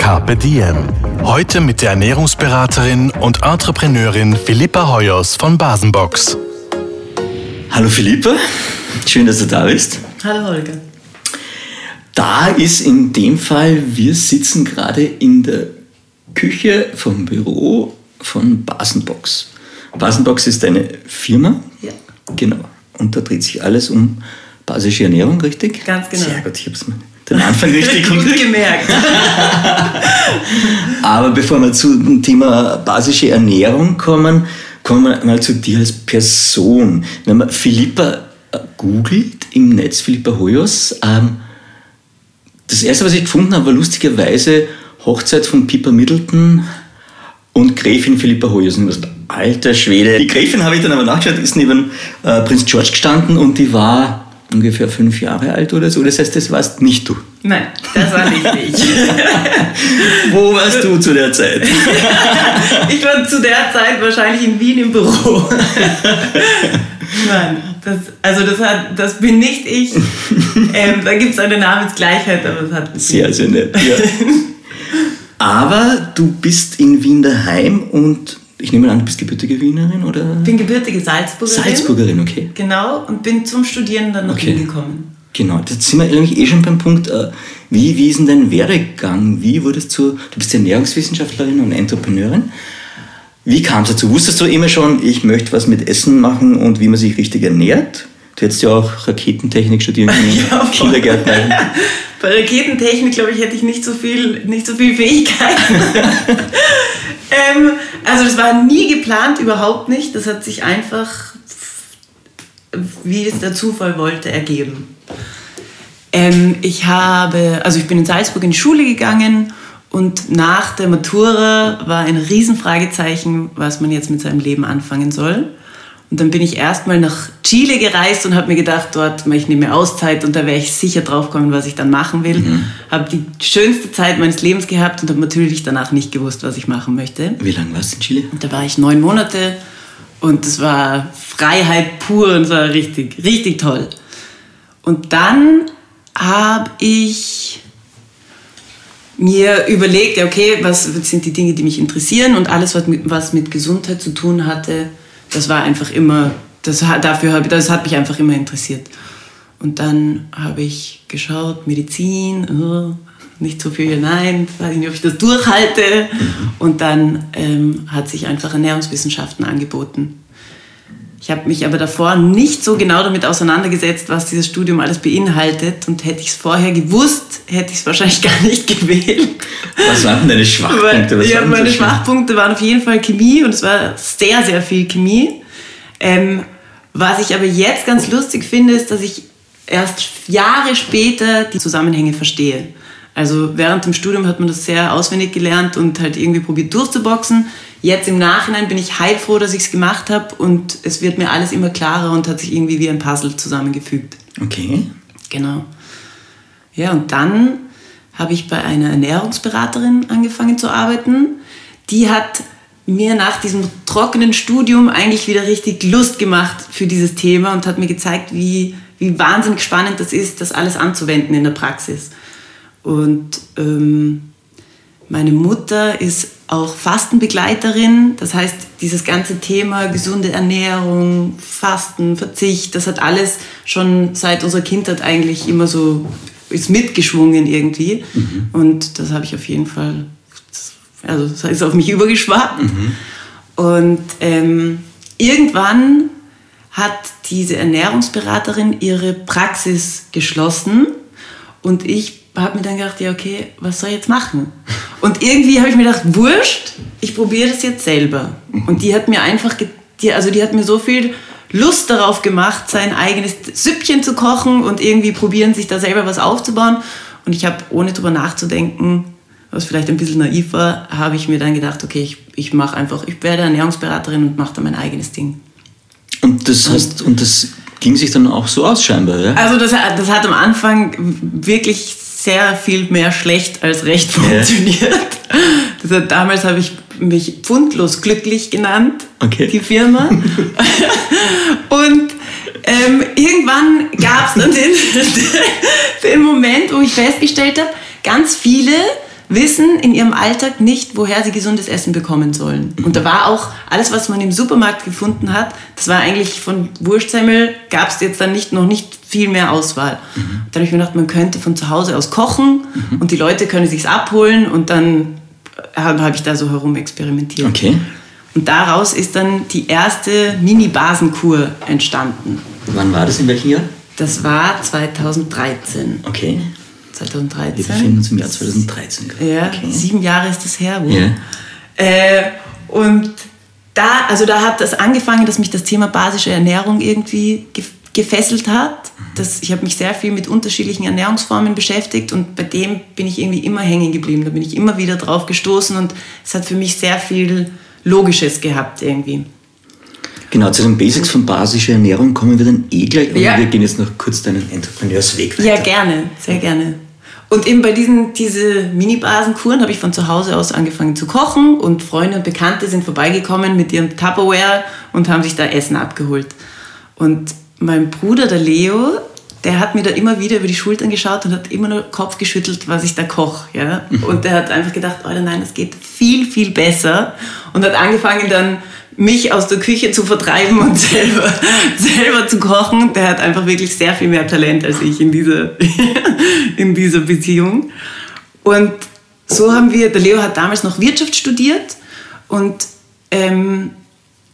Carpe Diem. Heute mit der Ernährungsberaterin und Entrepreneurin Philippa Hoyos von Basenbox. Hallo Philippa, schön, dass du da bist. Hallo Holger. Da ist in dem Fall, wir sitzen gerade in der Küche vom Büro von Basenbox. Basenbox ist eine Firma. Ja. Genau. Und da dreht sich alles um basische Ernährung, richtig? Ganz genau. Sehr gut, ich habe es mir den Anfang richtig Gut gemerkt. Aber bevor wir zum Thema basische Ernährung kommen, kommen wir mal zu dir als Person. Wenn man Philippa äh, googelt im Netz, Philippa Hoyos, ähm, das erste, was ich gefunden habe, war lustigerweise Hochzeit von Pippa Middleton und Gräfin Philippa Hoyos. Und ich dachte, alter Schwede. Die Gräfin habe ich dann aber nachgeschaut, ist neben äh, Prinz George gestanden und die war ungefähr fünf Jahre alt oder so. Das heißt, das warst nicht du. Nein, das war nicht ich. Wo warst du zu der Zeit? Ich war zu der Zeit wahrscheinlich in Wien im Büro. Nein, das, also das, hat, das bin nicht ich. Ähm, da gibt es eine Namensgleichheit, aber das hat Sehr, sehr nett. Ja. Aber du bist in Wien daheim und ich nehme an, du bist gebürtige Wienerin oder? Ich bin gebürtige Salzburgerin. Salzburgerin, okay. Genau, und bin zum Studieren dann nach Okay. Wien gekommen. Genau, jetzt sind wir eigentlich eh schon beim Punkt, äh, wie, wie ist denn dein Werdegang? Wie wurdest du, du bist Ernährungswissenschaftlerin und Entrepreneurin. Wie kam es dazu? Wusstest du immer schon, ich möchte was mit Essen machen und wie man sich richtig ernährt? Du hättest ja auch Raketentechnik studieren können, Ja. Kindergärtnerin. Bei Raketentechnik, glaube ich, hätte ich nicht so viel, nicht so viel Fähigkeiten. ähm, also das war nie geplant, überhaupt nicht. Das hat sich einfach, wie es der Zufall wollte, ergeben. Ähm, ich habe, also ich bin in Salzburg in die Schule gegangen und nach der Matura war ein Riesenfragezeichen, was man jetzt mit seinem Leben anfangen soll. Und dann bin ich erstmal nach Chile gereist und habe mir gedacht, dort ich nehme mir Auszeit und da werde ich sicher drauf kommen, was ich dann machen will. Habe die schönste Zeit meines Lebens gehabt und habe natürlich danach nicht gewusst, was ich machen möchte. Wie lange warst du in Chile? Und da war ich neun Monate und das war Freiheit pur und es war richtig, richtig toll. Und dann habe ich mir überlegt, ja, okay, was sind die Dinge, die mich interessieren und alles, was mit, was mit Gesundheit zu tun hatte, das war einfach immer, das, hat- dafür das hat mich einfach immer interessiert. Und dann habe ich geschaut, Medizin, oh, nicht so viel, nein, weiß ich nicht, ob ich das durchhalte. Und dann ähm, hat sich einfach Ernährungswissenschaften angeboten. Ich habe mich aber davor nicht so genau damit auseinandergesetzt, was dieses Studium alles beinhaltet. Und hätte ich es vorher gewusst, hätte ich es wahrscheinlich gar nicht gewählt. Was waren denn deine Schwachpunkte? Was ja, meine? Schwachpunkte waren auf jeden Fall Chemie und es war sehr, sehr viel Chemie. Ähm, was ich aber jetzt ganz lustig finde, ist, dass ich erst Jahre später die Zusammenhänge verstehe. Also während dem Studium hat man das sehr auswendig gelernt und halt irgendwie probiert durchzuboxen. Jetzt im Nachhinein bin ich heilfroh, dass ich es gemacht habe und es wird mir alles immer klarer und hat sich irgendwie wie ein Puzzle zusammengefügt. Okay. Genau. Ja, und dann habe ich bei einer Ernährungsberaterin angefangen zu arbeiten. Die hat mir nach diesem trockenen Studium eigentlich wieder richtig Lust gemacht für dieses Thema und hat mir gezeigt, wie, wie wahnsinnig spannend das ist, das alles anzuwenden in der Praxis. Und ähm, meine Mutter ist auch Fastenbegleiterin. Das heißt, dieses ganze Thema gesunde Ernährung, Fasten, Verzicht, das hat alles schon seit unserer Kindheit eigentlich immer so ist mitgeschwungen irgendwie. Und das habe ich auf jeden Fall, also das ist auf mich übergeschwappt. Und ähm, irgendwann hat diese Ernährungsberaterin ihre Praxis geschlossen und ich habe mir dann gedacht, ja okay, was soll ich jetzt machen? Und irgendwie habe ich mir gedacht, wurscht, ich probiere das jetzt selber. Und die hat mir einfach, die, also die hat mir so viel Lust darauf gemacht, sein eigenes Süppchen zu kochen und irgendwie probieren, sich da selber was aufzubauen. Und ich habe, ohne drüber nachzudenken, was vielleicht ein bisschen naiv war, habe ich mir dann gedacht, okay, ich, ich mache einfach, ich werde Ernährungsberaterin und mache da mein eigenes Ding. Und das heißt, und das ging sich dann auch so aus scheinbar, ja? Also das, das hat am Anfang wirklich sehr viel mehr schlecht als recht funktioniert. Das hat, damals habe ich mich pfundlos glücklich genannt, okay. die Firma. und ähm, irgendwann gab es dann den, den Moment, wo ich festgestellt habe, ganz viele wissen in ihrem Alltag nicht, woher sie gesundes Essen bekommen sollen. Und da war auch alles, was man im Supermarkt gefunden hat, das war eigentlich von Wurstsemmel, gab es jetzt dann nicht, noch nicht viel mehr Auswahl. Mhm. Da habe ich mir gedacht, man könnte von zu Hause aus kochen mhm. und die Leute können sich's abholen und dann habe ich da so herum experimentiert. Okay. Und daraus ist dann die erste Mini-Basenkur entstanden. Wann war das, in welchem Jahr? Das war 2013. Okay. 2013. Wir befinden uns im Jahr 2013. Ja, okay. sieben Jahre ist das her. Wohl. Yeah. Äh, und da, also da hat das angefangen, dass mich das Thema basische Ernährung irgendwie gefesselt hat. Das, ich habe mich sehr viel mit unterschiedlichen Ernährungsformen beschäftigt und bei dem bin ich irgendwie immer hängen geblieben. Da bin ich immer wieder drauf gestoßen und es hat für mich sehr viel Logisches gehabt irgendwie. Genau, zu den Basics von basischer Ernährung kommen wir dann eh gleich. Ja. wir gehen jetzt noch kurz deinen Entrepreneursweg weiter. Ja, gerne, sehr gerne. Und eben bei diesen diese Mini-Basenkuren habe ich von zu Hause aus angefangen zu kochen und Freunde und Bekannte sind vorbeigekommen mit ihrem Tupperware und haben sich da Essen abgeholt. Und mein Bruder, der Leo, der hat mir da immer wieder über die Schultern geschaut und hat immer nur Kopf geschüttelt, was ich da koche. Ja? Mhm. Und der hat einfach gedacht, oh nein, das geht viel, viel besser. Und hat angefangen dann mich aus der Küche zu vertreiben und selber, selber zu kochen. Der hat einfach wirklich sehr viel mehr Talent als ich in dieser, in dieser Beziehung. Und so haben wir, der Leo hat damals noch Wirtschaft studiert und ähm,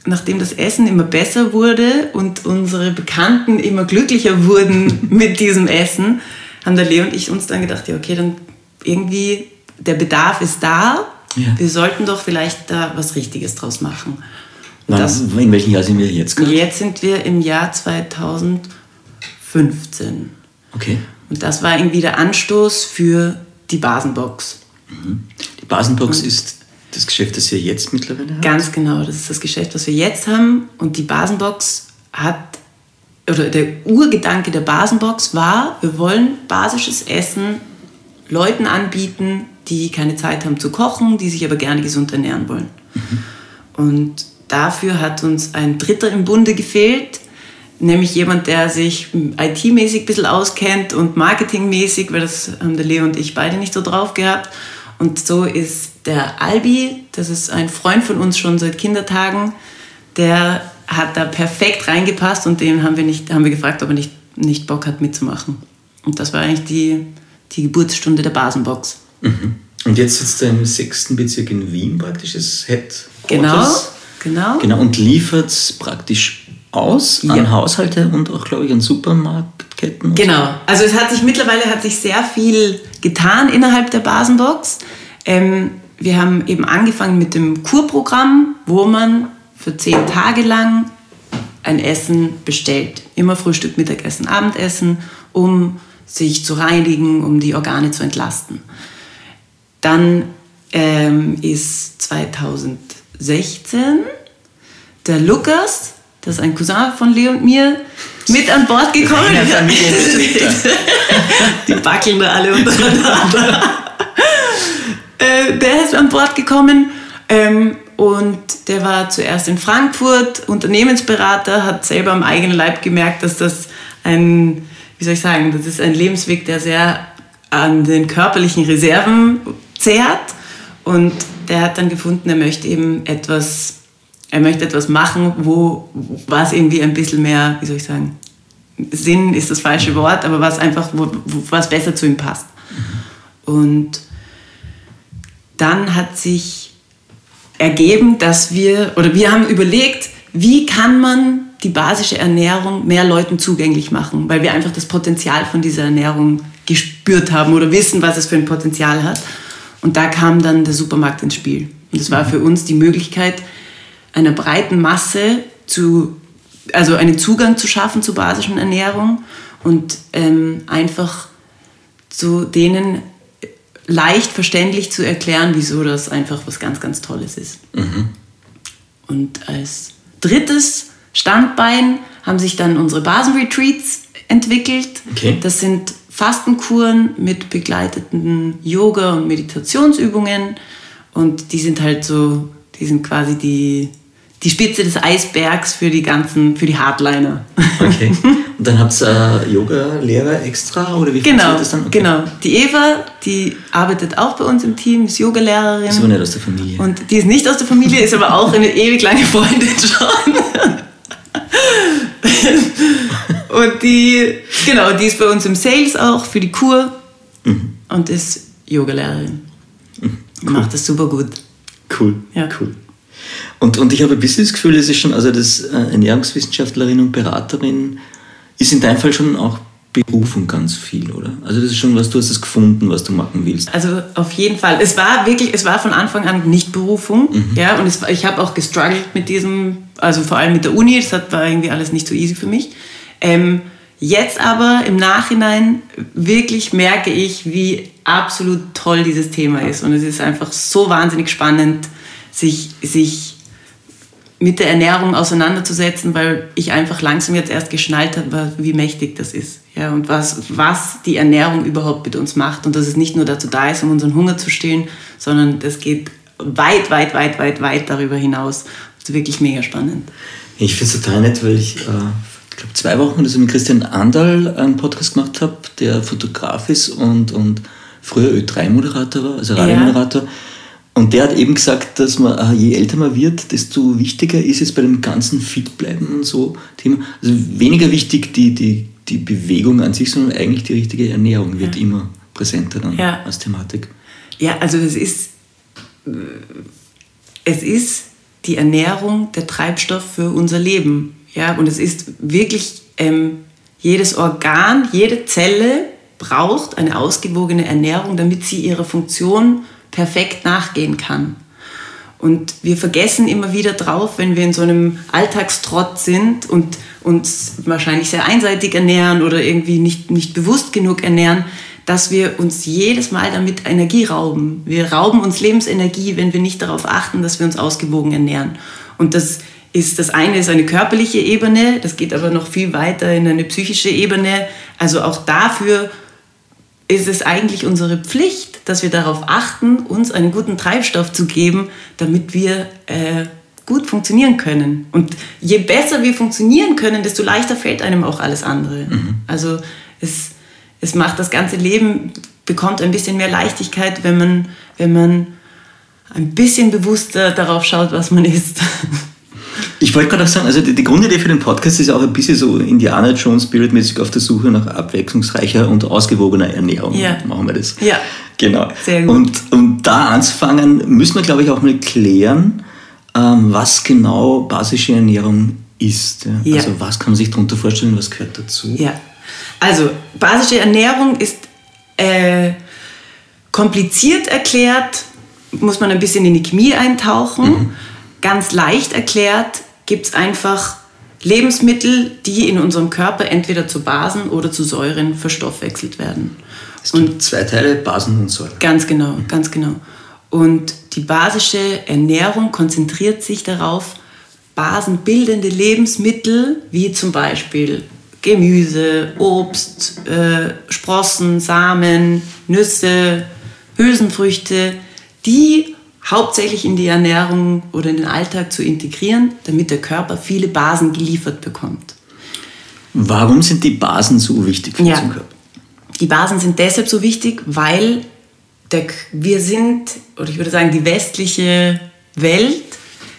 nachdem das Essen immer besser wurde und unsere Bekannten immer glücklicher wurden mit diesem Essen, haben der Leo und ich uns dann gedacht, ja okay, dann irgendwie der Bedarf ist da, ja. wir sollten doch vielleicht da was Richtiges draus machen. Wann, das, in welchem Jahr sind wir jetzt gerade? Jetzt sind wir im Jahr 2015. Okay. Und das war irgendwie der Anstoß für die Basenbox. Mhm. Die Basenbox Und ist das Geschäft, das ihr jetzt mittlerweile habt? Ganz genau, das ist das Geschäft, was wir jetzt haben. Und die Basenbox hat, oder der Urgedanke der Basenbox war, wir wollen basisches Essen Leuten anbieten, die keine Zeit haben zu kochen, die sich aber gerne gesund ernähren wollen. Mhm. Und dafür hat uns ein Dritter im Bunde gefehlt, nämlich jemand, der sich IT-mäßig ein bisschen auskennt und marketingmäßig, weil das haben der Leo und ich beide nicht so drauf gehabt. Und so ist der Albi, das ist ein Freund von uns schon seit Kindertagen, der hat da perfekt reingepasst und den haben wir, nicht, haben wir gefragt, ob er nicht, nicht Bock hat mitzumachen. Und das war eigentlich die, die Geburtsstunde der Basenbox. Mhm. Und jetzt sitzt er im sechsten Bezirk in Wien praktisch, das Head. Genau. Genau. Genau, und liefert es praktisch aus ja. an Haushalte und auch, glaube ich, an Supermarktketten. Genau. So. Also es hat sich mittlerweile hat sich sehr viel getan innerhalb der Basenbox. Ähm, wir haben eben angefangen mit dem Kurprogramm, wo man für zehn Tage lang ein Essen bestellt. Immer Frühstück, Mittagessen, Abendessen, um sich zu reinigen, um die Organe zu entlasten. Dann ähm, ist 2016 der Lukas, das ist ein Cousin von Leo und mir, mit an Bord gekommen. Die backeln da alle untereinander. äh, der ist an Bord gekommen ähm, und der war zuerst in Frankfurt, Unternehmensberater, hat selber am eigenen Leib gemerkt, dass das ein, wie soll ich sagen, das ist ein Lebensweg, der sehr an den körperlichen Reserven zehrt. Und der hat dann gefunden, er möchte eben etwas er möchte etwas machen, wo was irgendwie ein bisschen mehr, wie soll ich sagen, Sinn ist das falsche Wort, aber was einfach, wo, was besser zu ihm passt. Und dann hat sich ergeben, dass wir, oder wir haben überlegt, wie kann man die basische Ernährung mehr Leuten zugänglich machen, weil wir einfach das Potenzial von dieser Ernährung gespürt haben oder wissen, was es für ein Potenzial hat. Und da kam dann der Supermarkt ins Spiel. Und das war für uns die Möglichkeit, einer breiten Masse zu, also einen Zugang zu schaffen zur basischen Ernährung und ähm, einfach zu denen leicht verständlich zu erklären, wieso das einfach was ganz, ganz Tolles ist. Und als drittes Standbein haben sich dann unsere Basenretreats entwickelt. Okay. Das sind Fastenkuren mit begleiteten Yoga- und Meditationsübungen. Und die sind halt so, die sind quasi die, die Spitze des Eisbergs für die ganzen, für die Hardliner. Okay. Und dann habt ihr äh, Yoga-Lehrer extra oder wie Genau, funktioniert das dann? Okay. genau. Die Eva, die arbeitet auch bei uns im Team, ist Yogalehrerin. Ist aber nicht aus der Familie. Und die ist nicht aus der Familie, ist aber auch eine ewig lange Freundin schon. Und die, genau, die ist bei uns im Sales auch für die Kur und ist Yogalehrerin. Macht das super gut. Cool, Ja. cool. Und, und ich habe ein bisschen das Gefühl, es ist schon, also das äh, Ernährungswissenschaftlerin und Beraterin ist in deinem Fall schon auch Berufung ganz viel, oder? Also das ist schon was, du hast es gefunden, was du machen willst. Also auf jeden Fall. Es war wirklich, es war von Anfang an nicht Berufung. Ja, und es, ich habe auch gestruggelt mit diesem, also vor allem mit der Uni, das hat, war irgendwie alles nicht so easy für mich. Ähm, jetzt aber im Nachhinein wirklich merke ich, wie absolut toll dieses Thema ist. Und es ist einfach so wahnsinnig spannend, sich, sich mit der Ernährung auseinanderzusetzen, weil ich einfach langsam jetzt erst geschnallt habe, wie mächtig das ist. Ja, und was, was die Ernährung überhaupt mit uns macht. Und dass es nicht nur dazu da ist, um unseren Hunger zu stillen, sondern das geht weit, weit, weit, weit, weit darüber hinaus. Das ist wirklich mega spannend. Ich finde es total nett, weil ich, äh, ich glaube, zwei Wochen oder so mit Christian Andal einen Podcast gemacht habe, der Fotograf ist und, und früher Ö3-Moderator war, also Radiomoderator. Und der hat eben gesagt, dass man, äh, je älter man wird, desto wichtiger ist es bei dem ganzen Fitbleiben und so Thema. Also weniger wichtig die, die, die Bewegung an sich, sondern eigentlich die richtige Ernährung wird immer präsenter dann Ja. als Thematik. Ja, also es ist, äh, es ist die Ernährung der Treibstoff für unser Leben. Ja, und es ist wirklich ähm, jedes Organ, jede Zelle braucht eine ausgewogene Ernährung, damit sie ihrer Funktion perfekt nachgehen kann. Und wir vergessen immer wieder drauf, wenn wir in so einem Alltagstrott sind und uns wahrscheinlich sehr einseitig ernähren oder irgendwie nicht, nicht bewusst genug ernähren, dass wir uns jedes Mal damit Energie rauben. Wir rauben uns Lebensenergie, wenn wir nicht darauf achten, dass wir uns ausgewogen ernähren. Und das ist, das eine ist eine körperliche Ebene, das geht aber noch viel weiter in eine psychische Ebene. Also auch dafür ist es eigentlich unsere Pflicht, dass wir darauf achten, uns einen guten Treibstoff zu geben, damit wir äh, gut funktionieren können. Und je besser wir funktionieren können, desto leichter fällt einem auch alles andere. Also es, es macht das ganze Leben, bekommt ein bisschen mehr Leichtigkeit, wenn man, wenn man ein bisschen bewusster darauf schaut, was man isst. Ich wollte gerade auch sagen, also die, die Grundidee für den Podcast ist auch ein bisschen so Indiana Jones Spirit-mäßig auf der Suche nach abwechslungsreicher und ausgewogener Ernährung. Ja. Machen wir das. Ja. Genau. Sehr gut. Und um da anzufangen, müssen wir, glaube ich, auch mal klären, ähm, was genau basische Ernährung ist. Ja? Ja. Also was kann man sich darunter vorstellen, was gehört dazu? Ja, also basische Ernährung ist äh, kompliziert erklärt, muss man ein bisschen in die Chemie eintauchen. Ganz leicht erklärt gibt es einfach Lebensmittel, die in unserem Körper entweder zu Basen oder zu Säuren verstoffwechselt werden. Es gibt zwei Teile, Basen und Säuren. Ganz genau, ganz genau. Und die basische Ernährung konzentriert sich darauf, basenbildende Lebensmittel wie zum Beispiel Gemüse, Obst, äh, Sprossen, Samen, Nüsse, Hülsenfrüchte, die hauptsächlich in die Ernährung oder in den Alltag zu integrieren, damit der Körper viele Basen geliefert bekommt. Warum sind die Basen so wichtig für Ja. unseren Körper? Die Basen sind deshalb so wichtig, weil der, wir sind, oder ich würde sagen, die westliche Welt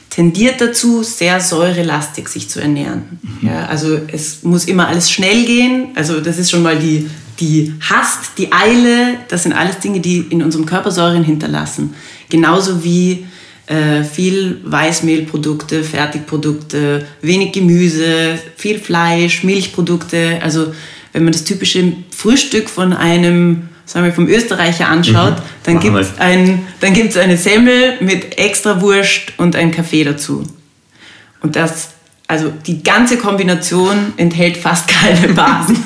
tendiert dazu, sehr säurelastig sich zu ernähren. Ja, also es muss immer alles schnell gehen. Also das ist schon mal die, die Hast, die Eile, das sind alles Dinge, die in unserem Körper Säuren hinterlassen. Genauso wie äh, viel Weißmehlprodukte, Fertigprodukte, wenig Gemüse, viel Fleisch, Milchprodukte. Also wenn man das typische Frühstück von einem, sagen wir vom Österreicher anschaut, dann Machen gibt es ein, dann gibt's eine Semmel mit extra Wurst und einen Kaffee dazu. Und das, also die ganze Kombination enthält fast keine Basen.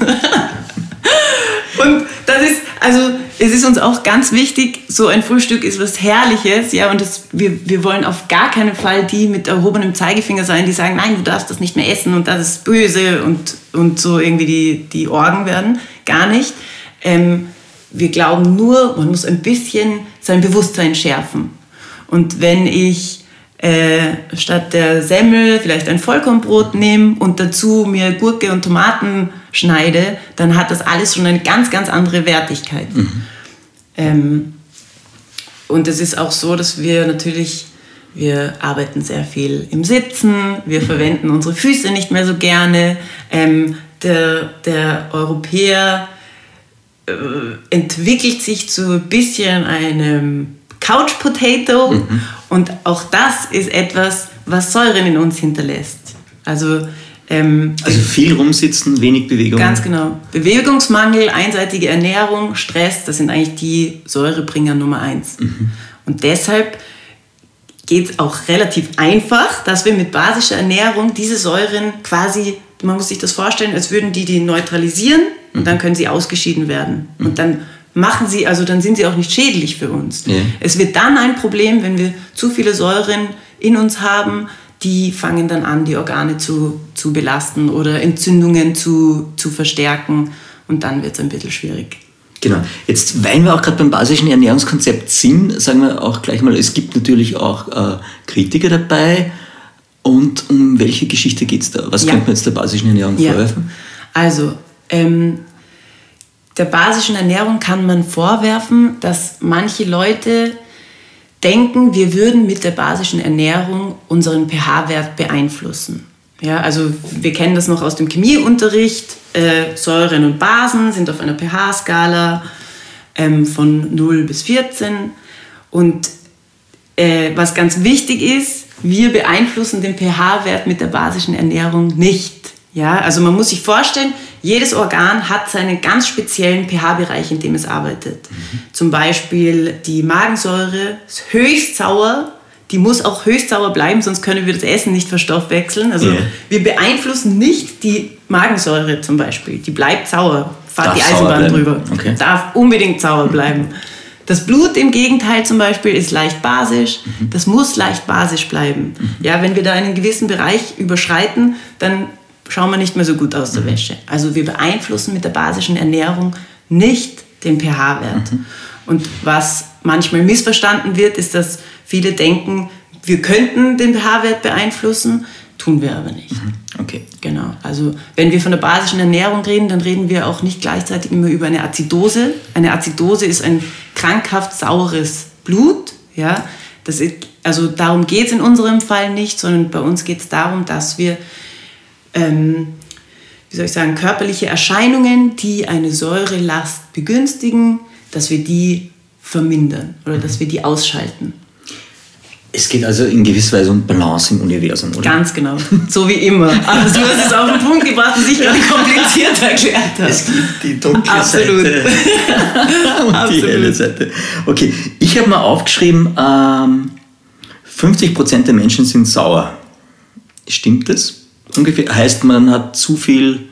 Und das ist, also es ist uns auch ganz wichtig, so ein Frühstück ist was Herrliches, ja, und das, wir, wir wollen auf gar keinen Fall die mit erhobenem Zeigefinger sein, die sagen, nein, du darfst das nicht mehr essen und das ist böse und, und so irgendwie die, die Orgen werden. Gar nicht. Ähm, wir glauben nur, man muss ein bisschen sein Bewusstsein schärfen. Und wenn ich äh, statt der Semmel vielleicht ein Vollkornbrot nehme und dazu mir Gurke und Tomaten schneide, dann hat das alles schon eine ganz, ganz andere Wertigkeit. Mhm. Ähm, und es ist auch so, dass wir natürlich, wir arbeiten sehr viel im Sitzen, wir mhm. verwenden unsere Füße nicht mehr so gerne. Ähm, der, der Europäer äh, entwickelt sich zu ein bisschen einem Couch Potato mhm. und auch das ist etwas, was Säuren in uns hinterlässt. Also, ähm, also viel rumsitzen, wenig Bewegung. Ganz genau. Bewegungsmangel, einseitige Ernährung, Stress, das sind eigentlich die Säurebringer Nummer eins. Mhm. Und deshalb geht es auch relativ einfach, dass wir mit basischer Ernährung diese Säuren quasi, man muss sich das vorstellen, als würden die die neutralisieren und dann können sie ausgeschieden werden. Mhm. Und dann machen sie, also dann sind sie auch nicht schädlich für uns. Ja. Es wird dann ein Problem, wenn wir zu viele Säuren in uns haben, die fangen dann an, die Organe zu, zu belasten oder Entzündungen zu, zu verstärken und dann wird es ein bisschen schwierig. Genau. Jetzt, weil wir auch gerade beim basischen Ernährungskonzept sind, sagen wir auch gleich mal, es gibt natürlich auch äh, Kritiker dabei. Und um welche Geschichte geht es da? Was ja. könnte man jetzt der basischen Ernährung ja. vorwerfen? Also, ähm, der basischen Ernährung kann man vorwerfen, dass manche Leute denken, wir würden mit der basischen Ernährung unseren pH-Wert beeinflussen. Ja, also wir kennen das noch aus dem Chemieunterricht. Äh, Säuren und Basen sind auf einer pH-Skala ähm, von 0 bis 14. Und äh, was ganz wichtig ist, wir beeinflussen den pH-Wert mit der basischen Ernährung nicht. Ja, also man muss sich vorstellen, jedes Organ hat seinen ganz speziellen pH-Bereich, in dem es arbeitet. Mhm. Zum Beispiel die Magensäure ist höchst sauer, die muss auch höchst sauer bleiben, sonst können wir das Essen nicht verstoffwechseln. Also yeah. wir beeinflussen nicht die Magensäure zum Beispiel, die bleibt sauer, fahrt die Eisenbahn drüber, okay. darf unbedingt sauer bleiben. Das Blut im Gegenteil zum Beispiel ist leicht basisch, mhm. das muss leicht basisch bleiben. Mhm. Ja, wenn wir da einen gewissen Bereich überschreiten, dann schauen wir nicht mehr so gut aus der mhm. Wäsche. Also wir beeinflussen mit der basischen Ernährung nicht den pH-Wert. Mhm. Und was manchmal missverstanden wird, ist, dass viele denken, wir könnten den pH-Wert beeinflussen, tun wir aber nicht. Mhm. Okay. Genau. Also wenn wir von der basischen Ernährung reden, dann reden wir auch nicht gleichzeitig immer über eine Azidose. Eine Azidose ist ein krankhaft saures Blut. Ja, das ist, also darum geht es in unserem Fall nicht, sondern bei uns geht es darum, dass wir ähm, wie soll ich sagen, körperliche Erscheinungen, die eine Säurelast begünstigen, dass wir die vermindern oder dass wir die ausschalten. Es geht also in gewisser Weise um Balance im Universum, oder? Ganz genau. So wie immer. Aber du hast es auf den Punkt gebracht und sicher kompliziert erklärt hast. Es gibt die dunkle Absolut. Seite und Absolut. die helle Seite. Okay, ich habe mal aufgeschrieben, ähm, 50% der Menschen sind sauer. Stimmt das? Ungefähr heißt, man hat zu viel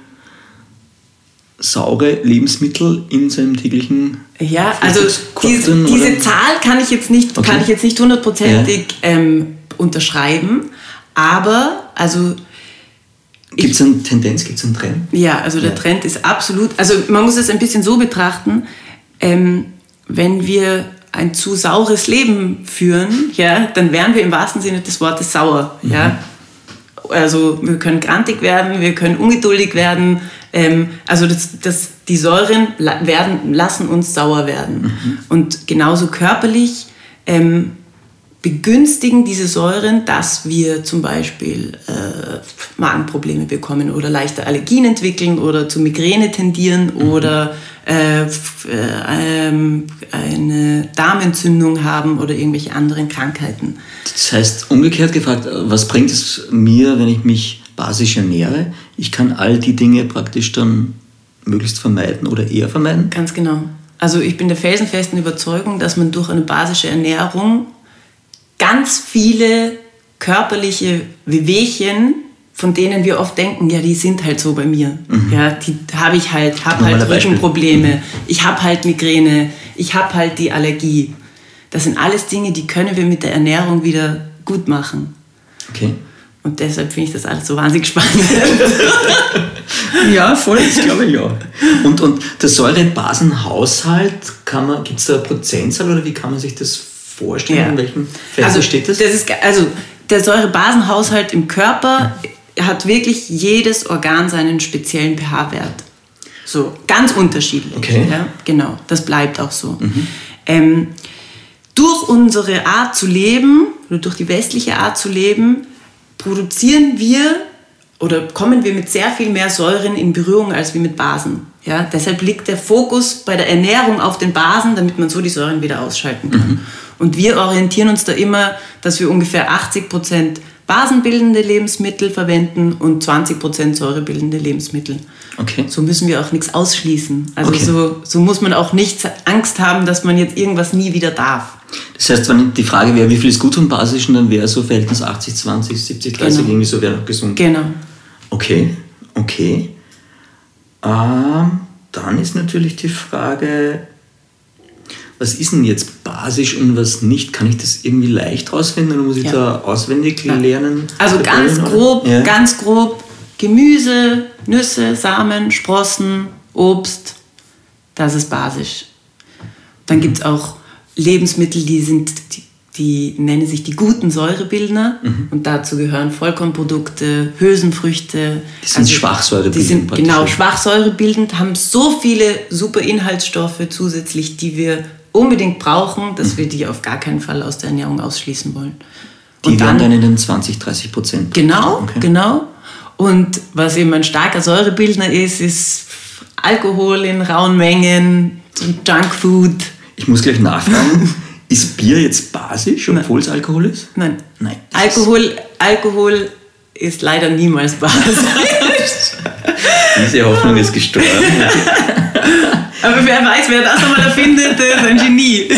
saure Lebensmittel in seinem täglichen Ja, also diese, diese Zahl kann ich jetzt nicht, okay. kann ich jetzt nicht hundertprozentig ja. ähm, unterschreiben, aber also Gibt es eine Tendenz, gibt es einen Trend? Ja, also der ja. Trend ist absolut, also man muss es ein bisschen so betrachten, ähm, wenn wir ein zu saures Leben führen, ja, dann wären wir im wahrsten Sinne des Wortes sauer. Mhm. Ja? Also wir können grantig werden, wir können ungeduldig werden. Ähm, also das, das, die Säuren werden, lassen uns sauer werden. Mhm. Und genauso körperlich ähm, begünstigen diese Säuren, dass wir zum Beispiel äh, Magenprobleme bekommen oder leichter Allergien entwickeln oder zu Migräne tendieren mhm. oder äh, äh, eine Darmentzündung haben oder irgendwelche anderen Krankheiten. Das heißt, umgekehrt gefragt, was bringt es mir, wenn ich mich basisch ernähre? Ich kann all die Dinge praktisch dann möglichst vermeiden oder eher vermeiden? Ganz genau. Also ich bin der felsenfesten Überzeugung, dass man durch eine basische Ernährung ganz viele körperliche Wehwehchen, von denen wir oft denken, ja, die sind halt so bei mir. Mhm. Ja, die habe ich halt, habe halt Rückenprobleme, mhm. ich habe halt Migräne, ich habe halt die Allergie. Das sind alles Dinge, die können wir mit der Ernährung wieder gut machen. Okay. Und deshalb finde ich das alles so wahnsinnig spannend. ja, voll, das glaube ich ja. Und, und der Säurebasenhaushalt, gibt es da eine Prozentzahl oder wie kann man sich das vorstellen? Ja. In welchem Verhältnis also, steht das? das ist, also der Säurebasenhaushalt im Körper hat wirklich jedes Organ seinen speziellen pH-Wert. So, ganz unterschiedlich. Okay. Ja, genau, das bleibt auch so. Mhm. Ähm, durch unsere Art zu leben, oder durch die westliche Art zu leben, produzieren wir oder kommen wir mit sehr viel mehr Säuren in Berührung als wie mit Basen. Ja, deshalb liegt der Fokus bei der Ernährung auf den Basen, damit man so die Säuren wieder ausschalten kann. Mhm. Und wir orientieren uns da immer, dass wir ungefähr 80 Prozent basenbildende Lebensmittel verwenden und 20 Prozent säurebildende Lebensmittel. Okay. So müssen wir auch nichts ausschließen. Also okay. so, so muss man auch nicht Angst haben, dass man jetzt irgendwas nie wieder darf. Das heißt, wenn die Frage wäre, wie viel ist gut und basisch, dann wäre so Verhältnis 80, 20, 70, 30, genau. irgendwie so wäre noch gesund. Genau. Okay, okay. Ähm, dann ist natürlich die Frage, was ist denn jetzt basisch und was nicht? Kann ich das irgendwie leicht rausfinden oder muss ich ja. da auswendig ja. lernen? Also ganz grob, ja. ganz grob Gemüse, Nüsse, Samen, Sprossen, Obst, das ist basisch. Dann gibt es auch Lebensmittel, die sind, die, die, nennen sich die guten Säurebildner mhm. und dazu gehören Vollkornprodukte, Hülsenfrüchte. Die sind also, schwachsäurebildend. Die sind genau schwachsäurebildend, haben so viele super Inhaltsstoffe zusätzlich, die wir unbedingt brauchen, dass wir die auf gar keinen Fall aus der Ernährung ausschließen wollen. Die und werden dann in den 20, 30 Prozent. Genau, okay. genau. Und was eben ein starker Säurebildner ist, ist Alkohol in rauen Mengen, Junkfood. Ich muss gleich nachfragen. ist Bier jetzt basisch, obwohl es Alkohol ist? Nein. Nein. Alkohol, Alkohol ist leider niemals basisch. Diese Hoffnung ist gestorben. Aber wer weiß, wer das nochmal erfindet, ist ein Genie.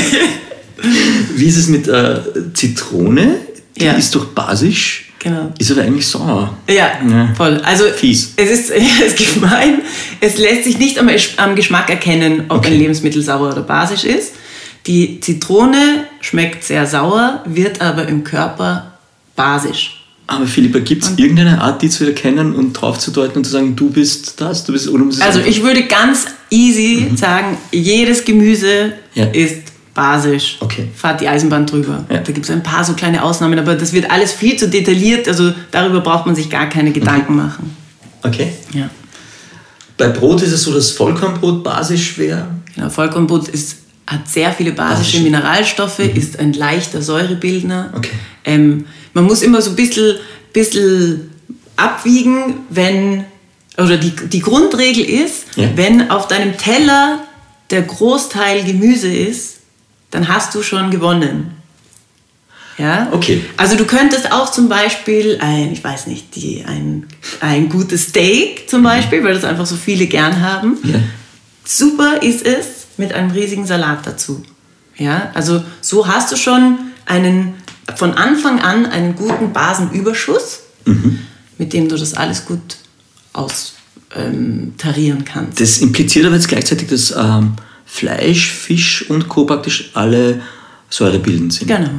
Wie ist es mit äh, Zitrone? Die ja. ist doch basisch. Genau. Ist aber eigentlich sauer. Ja, ja, voll. Also Fies. Es ist, ja, ist gemein. Es lässt sich nicht am, am Geschmack erkennen, ob okay. ein Lebensmittel sauer oder basisch ist. Die Zitrone schmeckt sehr sauer, wird aber im Körper basisch. Aber Philippa, gibt es irgendeine Art, die zu erkennen und drauf zu deuten und zu sagen, du bist das, du bist oder muss Also ich würde ganz easy mhm. sagen, jedes Gemüse ja. ist basisch. Okay. Fahrt die Eisenbahn drüber. Ja. Da gibt es ein paar so kleine Ausnahmen, aber das wird alles viel zu detailliert, also darüber braucht man sich gar keine Gedanken okay. machen. Okay. Ja. Bei Brot ist es so, dass Vollkornbrot basisch wäre? Genau, Vollkornbrot ist, hat sehr viele basische Basisch. Mineralstoffe, mhm. ist ein leichter Säurebildner. Okay. Ähm, man muss immer so ein bisschen, bisschen abwiegen, wenn, oder die, die Grundregel ist, ja. wenn auf deinem Teller der Großteil Gemüse ist, dann hast du schon gewonnen. Ja? Okay. Also du könntest auch zum Beispiel ein, ich weiß nicht, die, ein, ein gutes Steak zum Beispiel, weil das einfach so viele gern haben. Ja. Super ist es mit einem riesigen Salat dazu. Ja? Also so hast du schon einen, von Anfang an einen guten Basenüberschuss, mhm. mit dem du das alles gut austarieren ähm, kannst. Das impliziert aber jetzt gleichzeitig, dass ähm, Fleisch, Fisch und Co. praktisch alle säurebildend sind. Genau.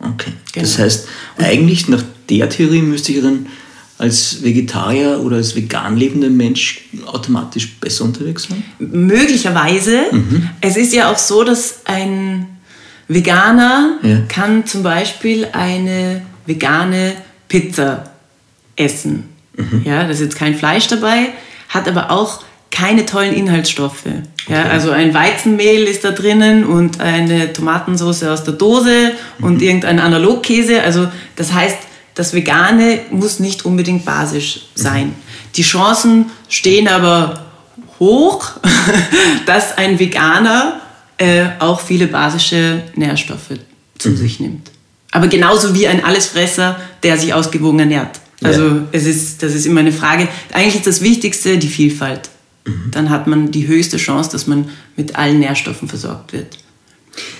Okay. Genau. Das heißt, eigentlich nach der Theorie müsste ich dann als Vegetarier oder als vegan lebender Mensch automatisch besser unterwegs sein? Möglicherweise. Mhm. Es ist ja auch so, dass ein Veganer Ja. kann zum Beispiel eine vegane Pizza essen. Mhm. Ja, da ist jetzt kein Fleisch dabei, hat aber auch keine tollen Inhaltsstoffe. Ja, Okay. also ein Weizenmehl ist da drinnen und eine Tomatensauce aus der Dose und irgendein Analogkäse. Also das heißt, das Vegane muss nicht unbedingt basisch sein. Die Chancen stehen aber hoch, dass ein Veganer äh, auch viele basische Nährstoffe zu sich nimmt. Aber genauso wie ein Allesfresser, der sich ausgewogen ernährt. Also Ja. es ist, das ist immer eine Frage. Eigentlich ist das Wichtigste die Vielfalt. Dann hat man die höchste Chance, dass man mit allen Nährstoffen versorgt wird.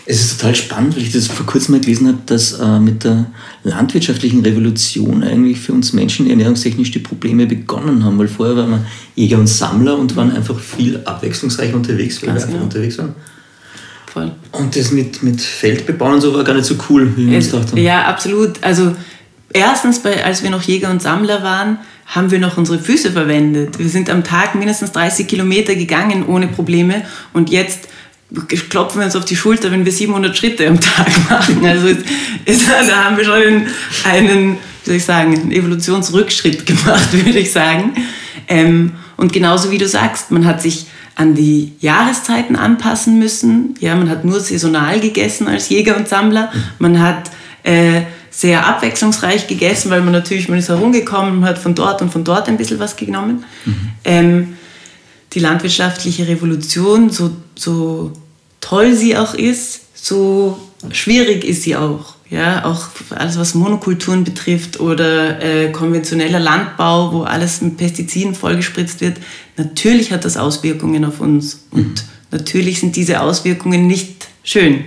Es ist total spannend, weil ich das vor kurzem mal gelesen habe, dass äh, mit der landwirtschaftlichen Revolution eigentlich für uns Menschen ernährungstechnisch die Probleme begonnen haben, weil vorher waren wir Jäger und Sammler und waren einfach viel abwechslungsreicher unterwegs, weil Ganz wir einfach genau. unterwegs waren. Voll. Und das mit, mit Feldbebauen und so war gar nicht so cool, wie wir uns Es, gedacht haben. ja, absolut. Also erstens, bei, als wir noch Jäger und Sammler waren, haben wir noch unsere Füße verwendet. Wir sind am Tag mindestens 30 Kilometer gegangen ohne Probleme und jetzt klopfen wir uns auf die Schulter, wenn wir 700 Schritte am Tag machen. Also es, da haben wir schon einen, einen, wie soll ich sagen, einen Evolutionsrückschritt gemacht, würde ich sagen. Ähm, und genauso wie du sagst, man hat sich an die Jahreszeiten anpassen müssen. Ja, man hat nur saisonal gegessen als Jäger und Sammler. Man hat äh, sehr abwechslungsreich gegessen, weil man natürlich, man ist herumgekommen, man hat von dort und von dort ein bisschen was genommen. Ähm, die landwirtschaftliche Revolution, so, so toll sie auch ist, so schwierig ist sie auch. Ja, auch alles, was Monokulturen betrifft oder äh, konventioneller Landbau, wo alles mit Pestiziden vollgespritzt wird. Natürlich hat das Auswirkungen auf uns. Und natürlich sind diese Auswirkungen nicht schön.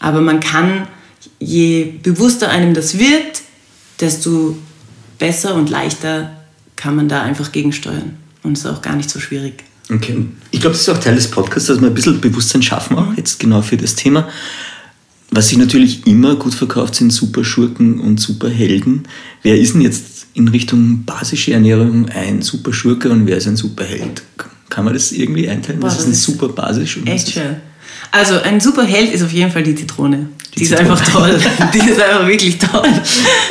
Aber man kann, je bewusster einem das wird, desto besser und leichter kann man da einfach gegensteuern. Und es ist auch gar nicht so schwierig. Okay. Ich glaube, das ist auch Teil des Podcasts, dass wir ein bisschen Bewusstsein schaffen, auch jetzt genau für das Thema. Was sich natürlich immer gut verkauft, sind Superschurken und Superhelden. Wer ist denn jetzt in Richtung basische Ernährung ein Superschurke und wer ist ein Superheld? Kann man das irgendwie einteilen? Boah, was ist ein super basisch? und was Echt ist- schön. Also ein super Held ist auf jeden Fall die Zitrone. Die, Die ist Zitrone. einfach toll. Die ist einfach wirklich toll.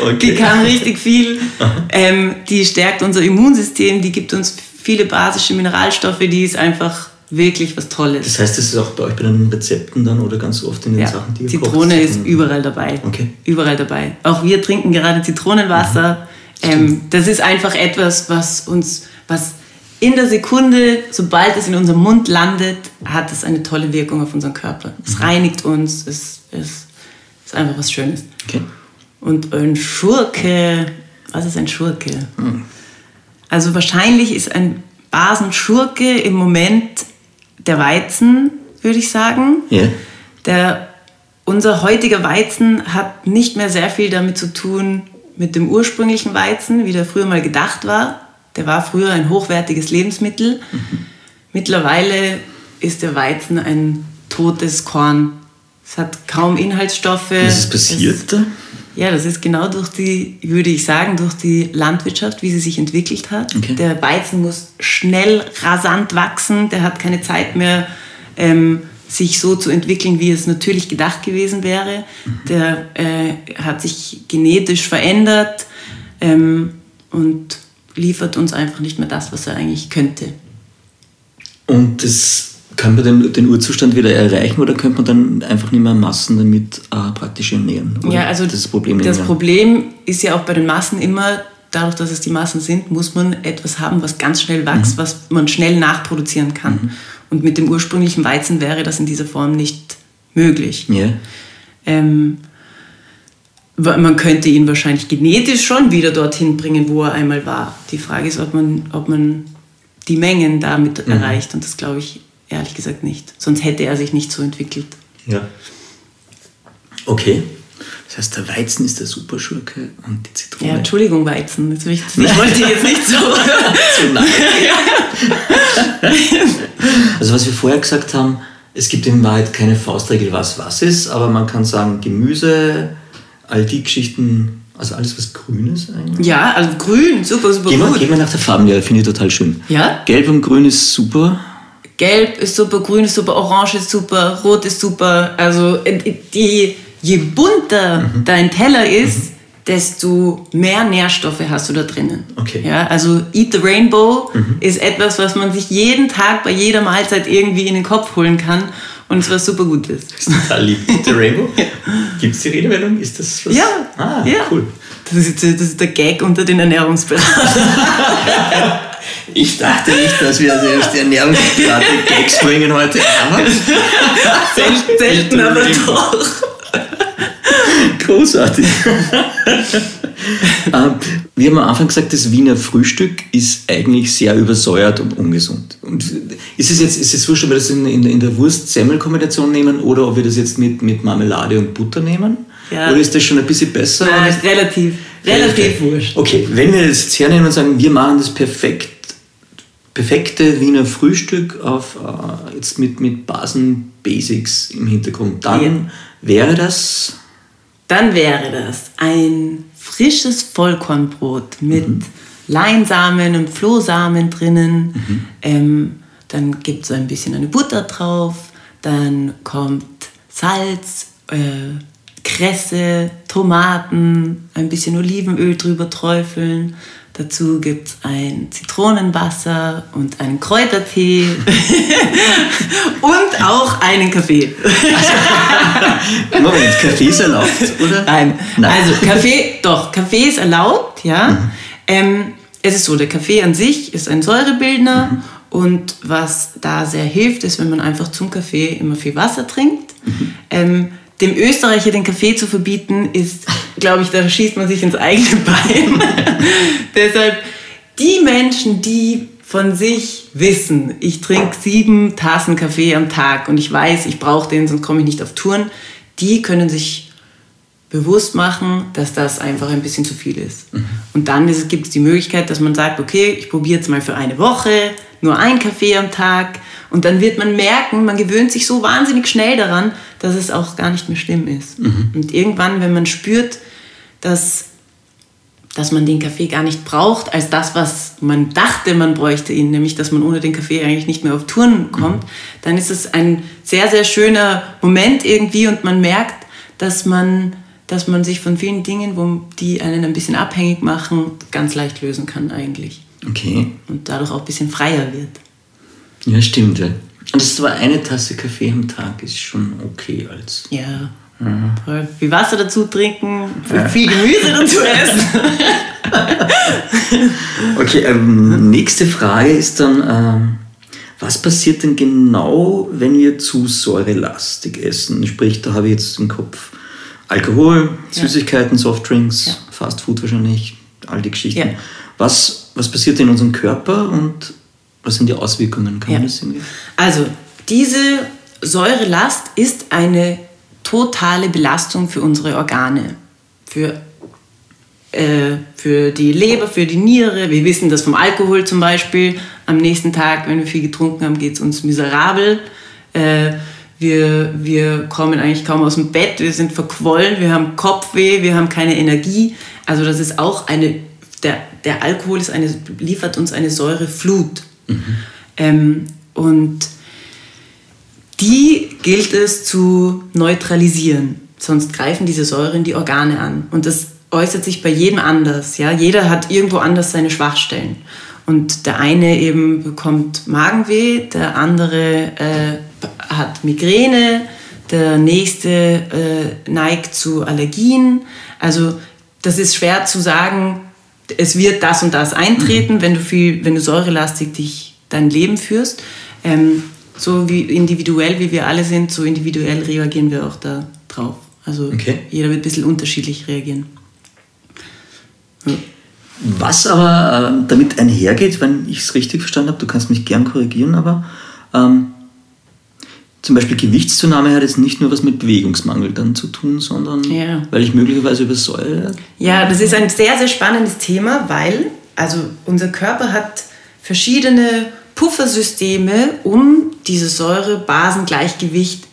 Okay. Die kann richtig viel. Ähm, die stärkt unser Immunsystem, die gibt uns viele basische Mineralstoffe, die ist einfach wirklich was Tolles. Das heißt, das ist auch bei euch bei den Rezepten dann oder ganz oft in den Ja, Sachen, die ihr Zitrone kocht? ist überall dabei. Okay. Überall dabei. Auch wir trinken gerade Zitronenwasser. Ähm, das ist einfach etwas, was uns, was in der Sekunde, sobald es in unserem Mund landet, hat es eine tolle Wirkung auf unseren Körper. Es Mhm. reinigt uns, es, es ist einfach was Schönes. Okay. Und ein Schurke, was ist ein Schurke? Hm. Also wahrscheinlich ist ein Basenschurke im Moment der Weizen, würde ich sagen. Ja. Der, unser heutiger Weizen hat nicht mehr sehr viel damit zu tun mit dem ursprünglichen Weizen, wie der früher mal gedacht war. Der war früher ein hochwertiges Lebensmittel. Mittlerweile ist der Weizen ein totes Korn. Es hat kaum Inhaltsstoffe. Was ist passiert da? Ja, das ist genau durch die, würde ich sagen, durch die Landwirtschaft, wie sie sich entwickelt hat. Okay. Der Weizen muss schnell, rasant wachsen. Der hat keine Zeit mehr, ähm, sich so zu entwickeln, wie es natürlich gedacht gewesen wäre. Der äh, hat sich genetisch verändert ähm, und liefert uns einfach nicht mehr das, was er eigentlich könnte. Und das kann man den, den Urzustand wieder erreichen oder könnte man dann einfach nicht mehr Massen damit äh, praktisch ernähren? Oder Ja, also das Problem. das. Problem ist ja auch bei den Massen immer, dadurch, dass es die Massen sind, muss man etwas haben, was ganz schnell wächst, was man schnell nachproduzieren kann. Und mit dem ursprünglichen Weizen wäre das in dieser Form nicht möglich. Ja. Ähm, man könnte ihn wahrscheinlich genetisch schon wieder dorthin bringen, wo er einmal war. Die Frage ist, ob man, ob man die Mengen damit erreicht. Und das glaube ich ehrlich gesagt nicht. Sonst hätte er sich nicht so entwickelt. ja. Okay. Das heißt, der Weizen ist der Superschurke und die Zitrone. Ja, Entschuldigung, Weizen. Jetzt ich, ich wollte jetzt nicht so. Zu nahe. also was wir vorher gesagt haben, es gibt in Wahrheit keine Faustregel, was was ist, aber man kann sagen, Gemüse, all die Geschichten, also alles was grün ist eigentlich. Ja, also grün, super, super Gehen wir, gut. gehen wir nach der Farbenlehre, finde ich total schön. Ja? Gelb und grün ist super. Gelb ist super, grün ist super, orange ist super, rot ist super. Also die, je bunter Mhm. dein Teller ist, desto mehr Nährstoffe hast du da drinnen. Okay. Ja, also Eat the Rainbow Mhm. ist etwas, was man sich jeden Tag bei jeder Mahlzeit irgendwie in den Kopf holen kann und es was super Gutes. Das ist total lieb. Der Rainbow. Gibt es die Redewendung? Ist das was? Ja, Ah, ja. cool. Das ist, das ist der Gag unter den Ernährungsberatern. Ich dachte nicht, dass wir als erste Ernährungsberater Gags bringen heute, aber Selten, selten aber doch. großartig. ähm, wir haben am Anfang gesagt, das Wiener Frühstück ist eigentlich sehr übersäuert und ungesund. Und ist es jetzt, ist es wurscht, ob wir das in, in, in der Wurst-Semmel-Kombination nehmen oder ob wir das jetzt mit, mit Marmelade und Butter nehmen? Ja. Oder ist das schon ein bisschen besser? Nein, ist relativ, relativ wurscht. Okay, wenn wir das jetzt hernehmen und sagen, wir machen das perfekt perfekte Wiener Frühstück auf, äh, jetzt mit, mit Basen-Basics im Hintergrund. Dann Ja. wäre das. Dann wäre das ein frisches Vollkornbrot mit Leinsamen und Flohsamen drinnen. Ähm, dann gibt es ein bisschen eine Butter drauf. Dann kommt Salz, äh, Kresse, Tomaten, ein bisschen Olivenöl drüber träufeln. Dazu gibt es ein Zitronenwasser und einen Kräutertee und auch einen Kaffee. Moment, Kaffee ist erlaubt, oder? Nein. Nein. Also Kaffee, doch, Kaffee ist erlaubt, ja. Ähm, es ist so, der Kaffee an sich ist ein Säurebildner und was da sehr hilft, ist, wenn man einfach zum Kaffee immer viel Wasser trinkt. Ähm, dem Österreicher den Kaffee zu verbieten, ist, glaube ich, da schießt man sich ins eigene Bein. Deshalb die Menschen, die von sich wissen, ich trinke sieben Tassen Kaffee am Tag und ich weiß, ich brauche den, sonst komme ich nicht auf Touren, die können sich bewusst machen, dass das einfach ein bisschen zu viel ist. Und dann gibt es die Möglichkeit, dass man sagt, okay, ich probiere jetzt mal für eine Woche nur ein Kaffee am Tag und dann wird man merken, man gewöhnt sich so wahnsinnig schnell daran, dass es auch gar nicht mehr schlimm ist. Und irgendwann, wenn man spürt, dass dass man den Kaffee gar nicht braucht, als das, was man dachte, man bräuchte ihn, nämlich dass man ohne den Kaffee eigentlich nicht mehr auf Touren kommt, dann ist es ein sehr, sehr schöner Moment irgendwie und man merkt, dass man, dass man sich von vielen Dingen, wo, die einen ein bisschen abhängig machen, ganz leicht lösen kann eigentlich. Okay. Und dadurch auch ein bisschen freier wird. Ja, stimmt. Ja. Und das ist aber eine Tasse Kaffee am Tag ist schon okay als. Ja. Voll. Viel Wasser dazu trinken, viel Gemüse dazu essen. Okay, ähm, nächste Frage ist dann, ähm, was passiert denn genau, wenn wir zu säurelastig essen? Sprich, da habe ich jetzt im Kopf Alkohol, Süßigkeiten, Softdrinks, Ja. Fastfood wahrscheinlich, all die Geschichten. Ja. Was, was passiert in unserem Körper und was sind die Auswirkungen? Kann man Ja. das irgendwie? Also, diese Säurelast ist eine totale Belastung für unsere Organe. Für, äh, für die Leber, für die Niere. Wir wissen das vom Alkohol zum Beispiel. Am nächsten Tag, wenn wir viel getrunken haben, geht es uns miserabel. Äh, wir, wir kommen eigentlich kaum aus dem Bett, wir sind verquollen, wir haben Kopfweh, wir haben keine Energie. Also das ist auch eine, der, der Alkohol ist eine, liefert uns eine Säureflut. Ähm, und die gilt es zu neutralisieren. Sonst greifen diese Säuren die Organe an. Und das äußert sich bei jedem anders. Ja? Jeder hat irgendwo anders seine Schwachstellen. Und der eine eben bekommt Magenweh, der andere äh, hat Migräne, der nächste äh, neigt zu Allergien. Also das ist schwer zu sagen, es wird das und das eintreten, wenn du viel, wenn du säurelastig dich dein Leben führst. Ähm, so wie individuell wie wir alle sind, so individuell reagieren wir auch da drauf. Also Okay. jeder wird ein bisschen unterschiedlich reagieren. Ja. Was aber äh, damit einhergeht, wenn ich es richtig verstanden habe, du kannst mich gern korrigieren, aber ähm, zum Beispiel Gewichtszunahme hat jetzt nicht nur was mit Bewegungsmangel dann zu tun, sondern Ja. weil ich möglicherweise über Säure. Ja, das ist ein sehr, sehr spannendes Thema, weil also unser Körper hat verschiedene Puffersysteme, um dieses Säure-Basen-Gleichgewicht,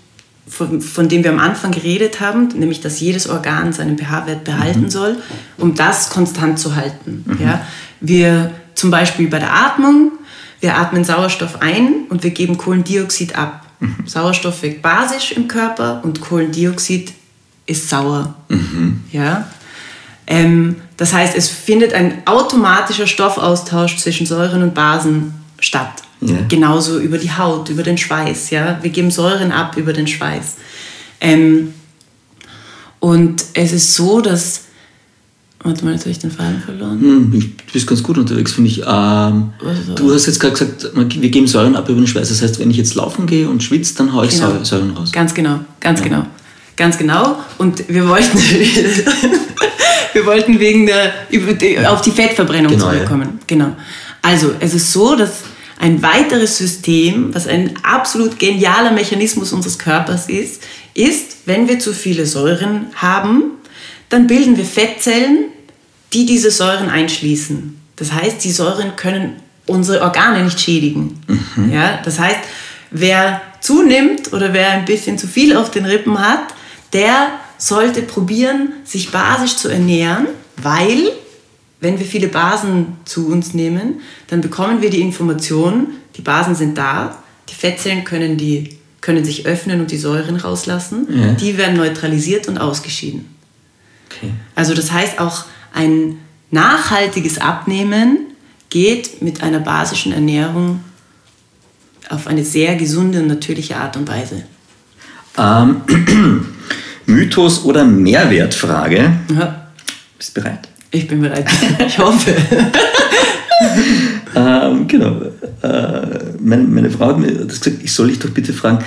von, von dem wir am Anfang geredet haben, nämlich dass jedes Organ seinen pH-Wert behalten soll, um das konstant zu halten. Ja? Wir zum Beispiel bei der Atmung, wir atmen Sauerstoff ein und wir geben Kohlendioxid ab. Sauerstoff wirkt basisch im Körper und Kohlendioxid ist sauer. Ja? Ähm, das heißt, es findet ein automatischer Stoffaustausch zwischen Säuren und Basen statt. Ja. Genauso über die Haut, über den Schweiß. Ja? Wir geben Säuren ab über den Schweiß. Ähm, und es ist so, dass. Warte mal, jetzt habe ich den Faden verloren. Hm, du bist ganz gut unterwegs, finde ich. Ähm, Also- du hast jetzt gerade gesagt, wir geben Säuren ab über den Schweiß. Das heißt, wenn ich jetzt laufen gehe und schwitze, dann haue ich Genau. Säure- Säuren raus. Ganz genau, ganz genau. Ganz genau. Und wir wollten, wir wollten wegen der, auf die Fettverbrennung Genau, ja. zurückkommen. Genau. Also, es ist so, dass ein weiteres System, was ein absolut genialer Mechanismus unseres Körpers ist, ist, wenn wir zu viele Säuren haben, dann bilden wir Fettzellen, die diese Säuren einschließen. Das heißt, die Säuren können unsere Organe nicht schädigen. Ja, das heißt, wer zunimmt oder wer ein bisschen zu viel auf den Rippen hat, der sollte probieren, sich basisch zu ernähren, weil wenn wir viele Basen zu uns nehmen, dann bekommen wir die Information, die Basen sind da, die Fettzellen können, die, können sich öffnen und die Säuren rauslassen, Ja. die werden neutralisiert und ausgeschieden. Okay. Also das heißt auch ein nachhaltiges Abnehmen geht mit einer basischen Ernährung auf eine sehr gesunde und natürliche Art und Weise. Ähm, Mythos oder Mehrwertfrage. Ja, Bist du bereit? ich bin bereit. Ich hoffe. Ähm, genau. Äh, meine, meine Frau hat mir das gesagt, ich soll dich doch bitte fragen,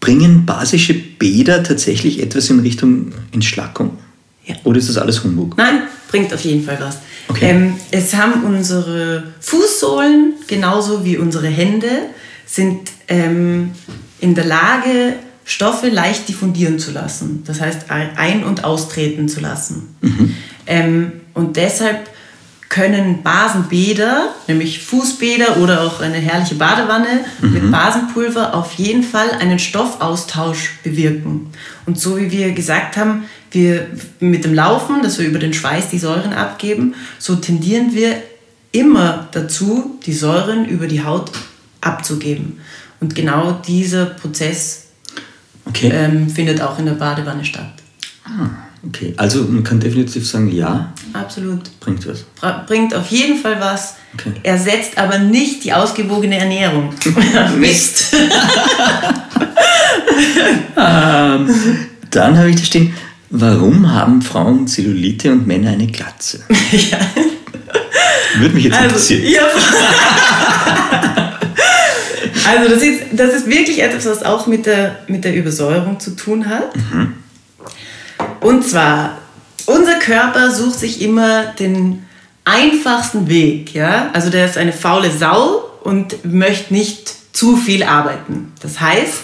bringen basische Bäder tatsächlich etwas in Richtung Entschlackung? Ja. Oder ist das alles Humbug? Nein, bringt auf jeden Fall was. Okay. Ähm, es haben unsere Fußsohlen, genauso wie unsere Hände, sind ähm, in der Lage, Stoffe leicht diffundieren zu lassen. Das heißt, ein- und austreten zu lassen. Ähm, und deshalb können Basenbäder, nämlich Fußbäder oder auch eine herrliche Badewanne mit Basenpulver auf jeden Fall einen Stoffaustausch bewirken. Und so wie wir gesagt haben, wir mit dem Laufen, dass wir über den Schweiß die Säuren abgeben, so tendieren wir immer dazu, die Säuren über die Haut abzugeben. Und genau dieser Prozess Okay. ähm, findet auch in der Badewanne statt. okay. Also man kann definitiv sagen, ja, Absolut. bringt was. Bringt auf jeden Fall was, Okay. ersetzt aber nicht die ausgewogene Ernährung. Mist. Dann habe ich da stehen, warum haben Frauen Zellulite und Männer eine Glatze? ja. Würde mich jetzt Also, interessieren. ja. also das, ist, das ist wirklich etwas, was auch mit der, mit der Übersäuerung zu tun hat. Und zwar, unser Körper sucht sich immer den einfachsten Weg. Ja? Also der ist eine faule Sau und möchte nicht zu viel arbeiten. Das heißt,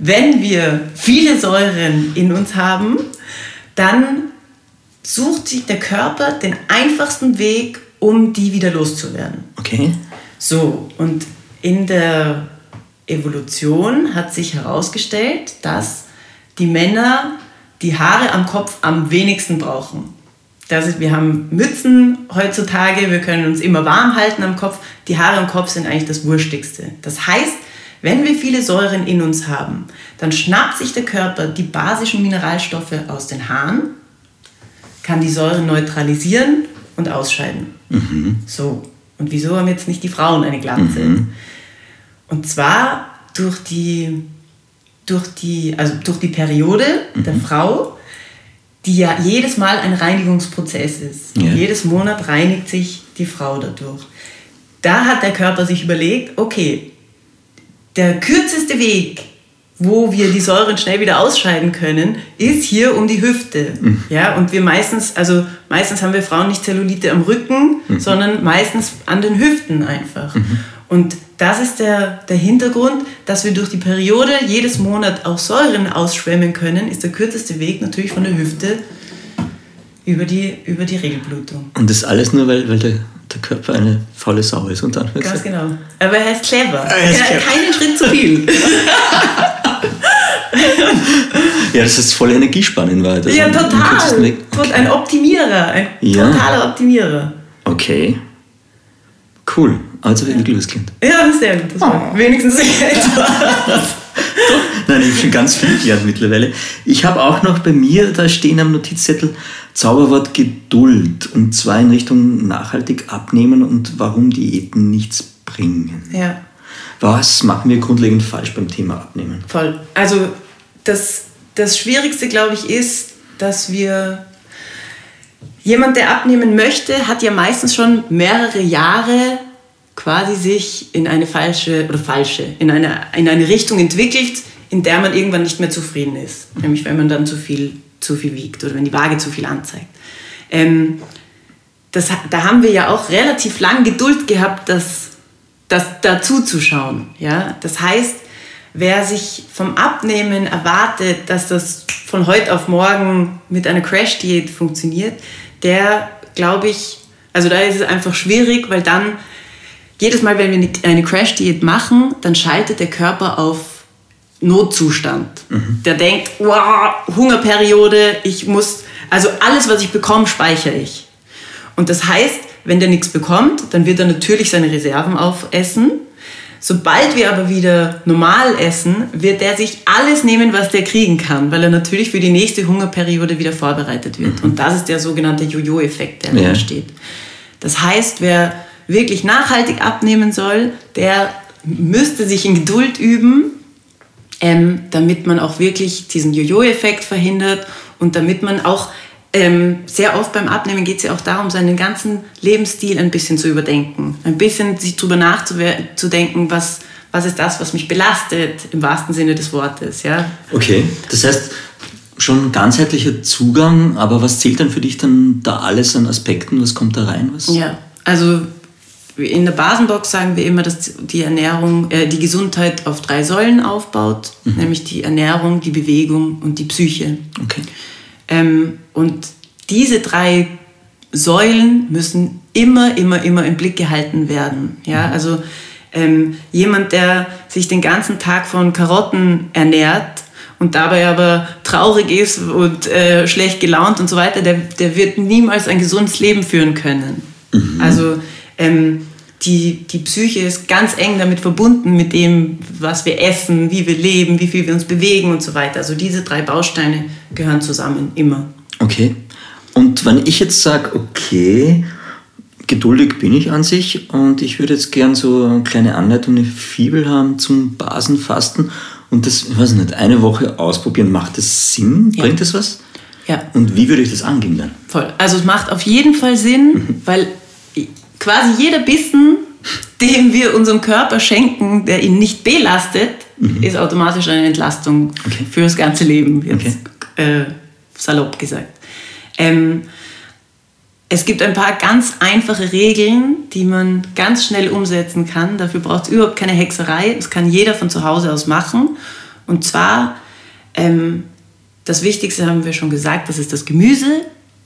wenn wir viele Säuren in uns haben, dann sucht sich der Körper den einfachsten Weg, um die wieder loszuwerden. Okay. So, und in der Evolution hat sich herausgestellt, dass die Männer die Haare am Kopf am wenigsten brauchen. Das ist, wir haben Mützen heutzutage, wir können uns immer warm halten am Kopf. Die Haare am Kopf sind eigentlich das Wurstigste. Das heißt, wenn wir viele Säuren in uns haben, dann schnappt sich der Körper die basischen Mineralstoffe aus den Haaren, kann die Säuren neutralisieren und ausscheiden. So. Und wieso haben jetzt nicht die Frauen eine Glatze? Und zwar durch die, durch die, also durch die Periode der Frau, die ja jedes Mal ein Reinigungsprozess ist. Ja. Jedes Monat reinigt sich die Frau dadurch. Da hat der Körper sich überlegt, okay, der kürzeste Weg, wo wir die Säuren schnell wieder ausscheiden können, ist hier um die Hüfte. Ja, und wir meistens, also meistens haben wir Frauen nicht Zellulite am Rücken, sondern meistens an den Hüften einfach. Und das ist der, der Hintergrund, dass wir durch die Periode jedes Monat auch Säuren ausschwemmen können, ist der kürzeste Weg natürlich von der Hüfte über die, über die Regelblutung. Und das alles nur, weil, weil der, der Körper eine faule Sau ist. Und dann Ganz genau. Aber er ist clever. Er ist er clever. keinen Schritt zu viel. Ja, das ist voll Energiespanne in Wahrheit. Also ja, total. Weg. Tot- Ein Optimierer. Ein Ja. totaler Optimierer. Okay. Cool. Also wie wirklich was klingt. Ja, sehr gut. Das war wenigstens etwas. Nein, ich habe schon ganz viel gelernt mittlerweile. Ich habe auch noch bei mir da stehen am Notizzettel Zauberwort Geduld. Und zwar in Richtung nachhaltig abnehmen und warum Diäten nichts bringen. Ja, Was machen wir grundlegend falsch beim Thema Abnehmen? voll. Also das, das Schwierigste, glaube ich, ist, dass wir... Jemand, der abnehmen möchte, hat ja meistens schon mehrere Jahre quasi sich in eine falsche oder falsche, in eine, in eine Richtung entwickelt, in der man irgendwann nicht mehr zufrieden ist. Nämlich wenn man dann zu viel, zu viel wiegt oder wenn die Waage zu viel anzeigt. Ähm, das, da haben wir ja auch relativ lang Geduld gehabt, das, das dazu zu schauen. Ja? Das heißt, wer sich vom Abnehmen erwartet, dass das von heute auf morgen mit einer Crash-Diät funktioniert, der, glaube ich, also da ist es einfach schwierig, weil dann jedes Mal, wenn wir eine Crash-Diät machen, dann schaltet der Körper auf Notzustand. Mhm. Der denkt, wow, Hungerperiode, ich muss, also alles, was ich bekomme, speichere ich. Und das heißt, wenn der nichts bekommt, dann wird er natürlich seine Reserven aufessen. Sobald wir aber wieder normal essen, wird er sich alles nehmen, was der kriegen kann, weil er natürlich für die nächste Hungerperiode wieder vorbereitet wird. Mhm. Und das ist der sogenannte Jojo-Effekt, der ja. entsteht. Das heißt, wer wirklich nachhaltig abnehmen soll, der müsste sich in Geduld üben, ähm, damit man auch wirklich diesen Jojo-Effekt verhindert und damit man auch ähm, sehr oft beim Abnehmen geht es ja auch darum, seinen ganzen Lebensstil ein bisschen zu überdenken. Ein bisschen sich darüber nachzudenken, was, was ist das, was mich belastet, im wahrsten Sinne des Wortes. Ja? Okay, das heißt schon ganzheitlicher Zugang, aber was zählt dann für dich dann da alles an Aspekten? Was kommt da rein? Was? Ja, also in der Basenbox sagen wir immer, dass die Ernährung, äh, die Gesundheit auf drei Säulen aufbaut, mhm. nämlich die Ernährung, die Bewegung und die Psyche. Okay. Ähm, und diese drei Säulen müssen immer, immer, immer im Blick gehalten werden. Ja, mhm. also ähm, jemand, der sich den ganzen Tag von Karotten ernährt und dabei aber traurig ist und äh, schlecht gelaunt und so weiter, der, der wird niemals ein gesundes Leben führen können. Mhm. Also ähm, die, die Psyche ist ganz eng damit verbunden, mit dem, was wir essen, wie wir leben, wie viel wir uns bewegen und so weiter. Also diese drei Bausteine gehören zusammen, immer. Okay. Und wenn ich jetzt sage, okay, geduldig bin ich an sich und ich würde jetzt gern so eine kleine Anleitung, eine Fibel haben zum Basenfasten und das, ich weiß nicht, eine Woche ausprobieren, macht das Sinn? Ja. Bringt das was? Ja. Und wie würde ich das angehen dann? Voll. Also es macht auf jeden Fall Sinn, mhm. weil quasi jeder Bissen, den wir unserem Körper schenken, der ihn nicht belastet, mhm. ist automatisch eine Entlastung okay. für das ganze Leben, jetzt okay. äh, salopp gesagt. Ähm, es gibt ein paar ganz einfache Regeln, die man ganz schnell umsetzen kann. Dafür braucht es überhaupt keine Hexerei. Das kann jeder von zu Hause aus machen. Und zwar, ähm, das Wichtigste haben wir schon gesagt, das ist das Gemüse.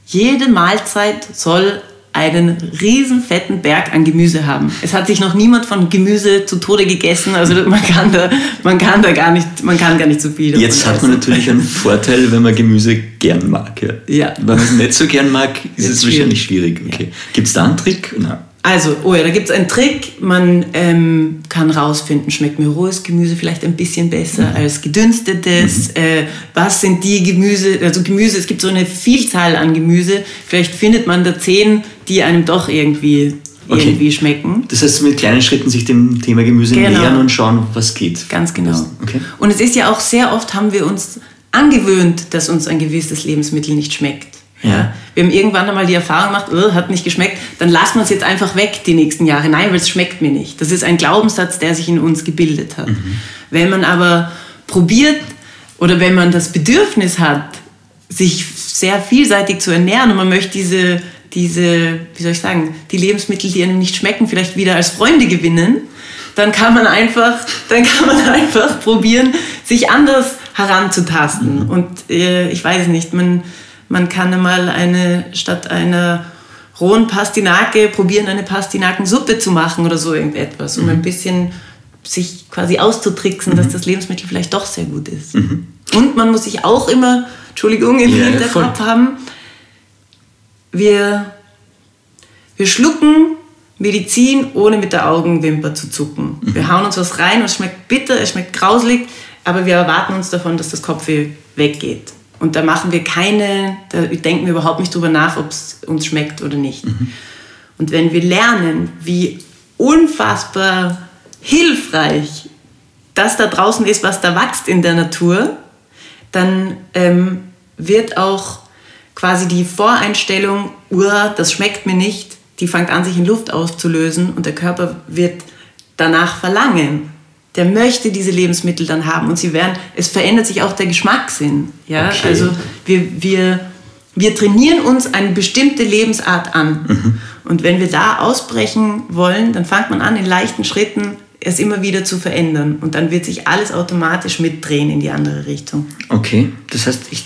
Jede Mahlzeit soll einen riesen fetten Berg an Gemüse haben. Es hat sich noch niemand von Gemüse zu Tode gegessen, also man kann da, man kann da gar nicht, man kann gar nicht so viel. Jetzt hat man natürlich einen Vorteil, wenn man Gemüse gern mag. Ja. ja. Wenn man es nicht so gern mag, ist es wahrscheinlich schwierig. Okay. Ja. Gibt es da einen Trick? Nein. Also, oh ja, da gibt es einen Trick. Man ähm, kann rausfinden, schmeckt mir rohes Gemüse vielleicht ein bisschen besser mhm. als gedünstetes. Mhm. Äh, was sind die Gemüse? Also Gemüse, es gibt so eine Vielzahl an Gemüse. Vielleicht findet man da zehn, die einem doch irgendwie, okay. irgendwie schmecken. Das heißt, mit kleinen Schritten sich dem Thema Gemüse genau. nähern und schauen, was geht. Ganz genau. Okay. Und es ist ja auch sehr oft, haben wir uns angewöhnt, dass uns ein gewisses Lebensmittel nicht schmeckt. Ja. Wir haben irgendwann einmal die Erfahrung gemacht, oh, hat nicht geschmeckt, dann lassen wir es jetzt einfach weg die nächsten Jahre. Nein, weil es schmeckt mir nicht. Das ist ein Glaubenssatz, der sich in uns gebildet hat. Mhm. Wenn man aber probiert oder wenn man das Bedürfnis hat, sich sehr vielseitig zu ernähren und man möchte diese, diese, wie soll ich sagen, die Lebensmittel, die einem nicht schmecken, vielleicht wieder als Freunde gewinnen, dann kann man einfach, dann kann man einfach probieren, sich anders heranzutasten. Mhm. Und äh, ich weiß nicht, man man kann einmal eine, statt einer rohen Pastinake probieren, eine Pastinakensuppe zu machen oder so irgendetwas, um mhm. ein bisschen sich quasi auszutricksen, mhm. dass das Lebensmittel vielleicht doch sehr gut ist. Mhm. Und man muss sich auch immer, Entschuldigung, im ja, Hinterkopf haben, wir, wir schlucken Medizin, ohne mit der Augenwimper zu zucken. Mhm. Wir hauen uns was rein und es schmeckt bitter, es schmeckt grauslig, aber wir erwarten uns davon, dass das Kopfweh weggeht. Und da machen wir keine, da denken wir überhaupt nicht drüber nach, ob es uns schmeckt oder nicht. Mhm. Und wenn wir lernen, wie unfassbar hilfreich das da draußen ist, was da wächst in der Natur, dann ähm, wird auch quasi die Voreinstellung, das schmeckt mir nicht, die fängt an, sich in Luft auszulösen und der Körper wird danach verlangen der möchte diese Lebensmittel dann haben und sie werden, es verändert sich auch der Geschmackssinn. Ja? Okay. Also wir, wir, wir trainieren uns eine bestimmte Lebensart an. Mhm. Und wenn wir da ausbrechen wollen, dann fängt man an, in leichten Schritten es immer wieder zu verändern. Und dann wird sich alles automatisch mitdrehen in die andere Richtung. Okay, das heißt, ich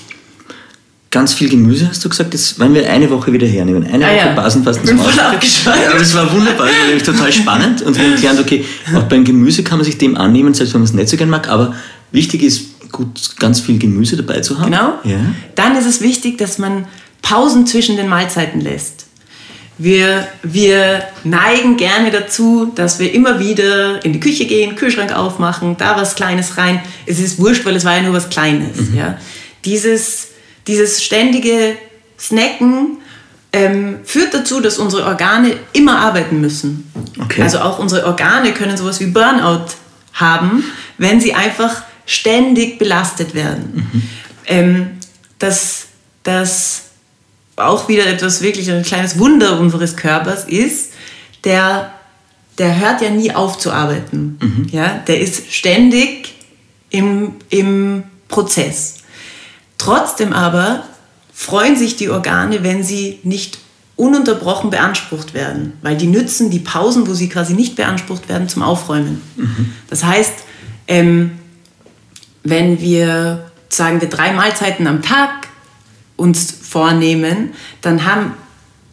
ganz viel Gemüse, hast du gesagt. Das wollen wir eine Woche wieder hernehmen. Eine Ah, Woche ja. Basenfasten zum abgeschweift. Ja, aber das war wunderbar, das war nämlich total spannend. Und wir haben gelernt, okay, auch beim Gemüse kann man sich dem annehmen, selbst wenn man es nicht so gern mag. Aber wichtig ist, gut, ganz viel Gemüse dabei zu haben. Genau. Ja. Dann ist es wichtig, dass man Pausen zwischen den Mahlzeiten lässt. Wir, wir neigen gerne dazu, dass wir immer wieder in die Küche gehen, Kühlschrank aufmachen, da was Kleines rein. Es ist wurscht, weil es war ja nur was Kleines. Ja. Dieses, dieses ständige Snacken ähm, führt dazu, dass unsere Organe immer arbeiten müssen. Okay. Also auch unsere Organe können sowas wie Burnout haben, wenn sie einfach ständig belastet werden. Ähm, das, das auch wieder etwas wirklich ein kleines Wunder unseres Körpers ist, der, der hört ja nie auf zu arbeiten. Ja? Der ist ständig im, im Prozess. Trotzdem aber freuen sich die Organe, wenn sie nicht ununterbrochen beansprucht werden, weil die nützen die Pausen, wo sie quasi nicht beansprucht werden, zum Aufräumen. Das heißt, ähm, wenn wir, sagen wir, drei Mahlzeiten am Tag uns vornehmen, dann haben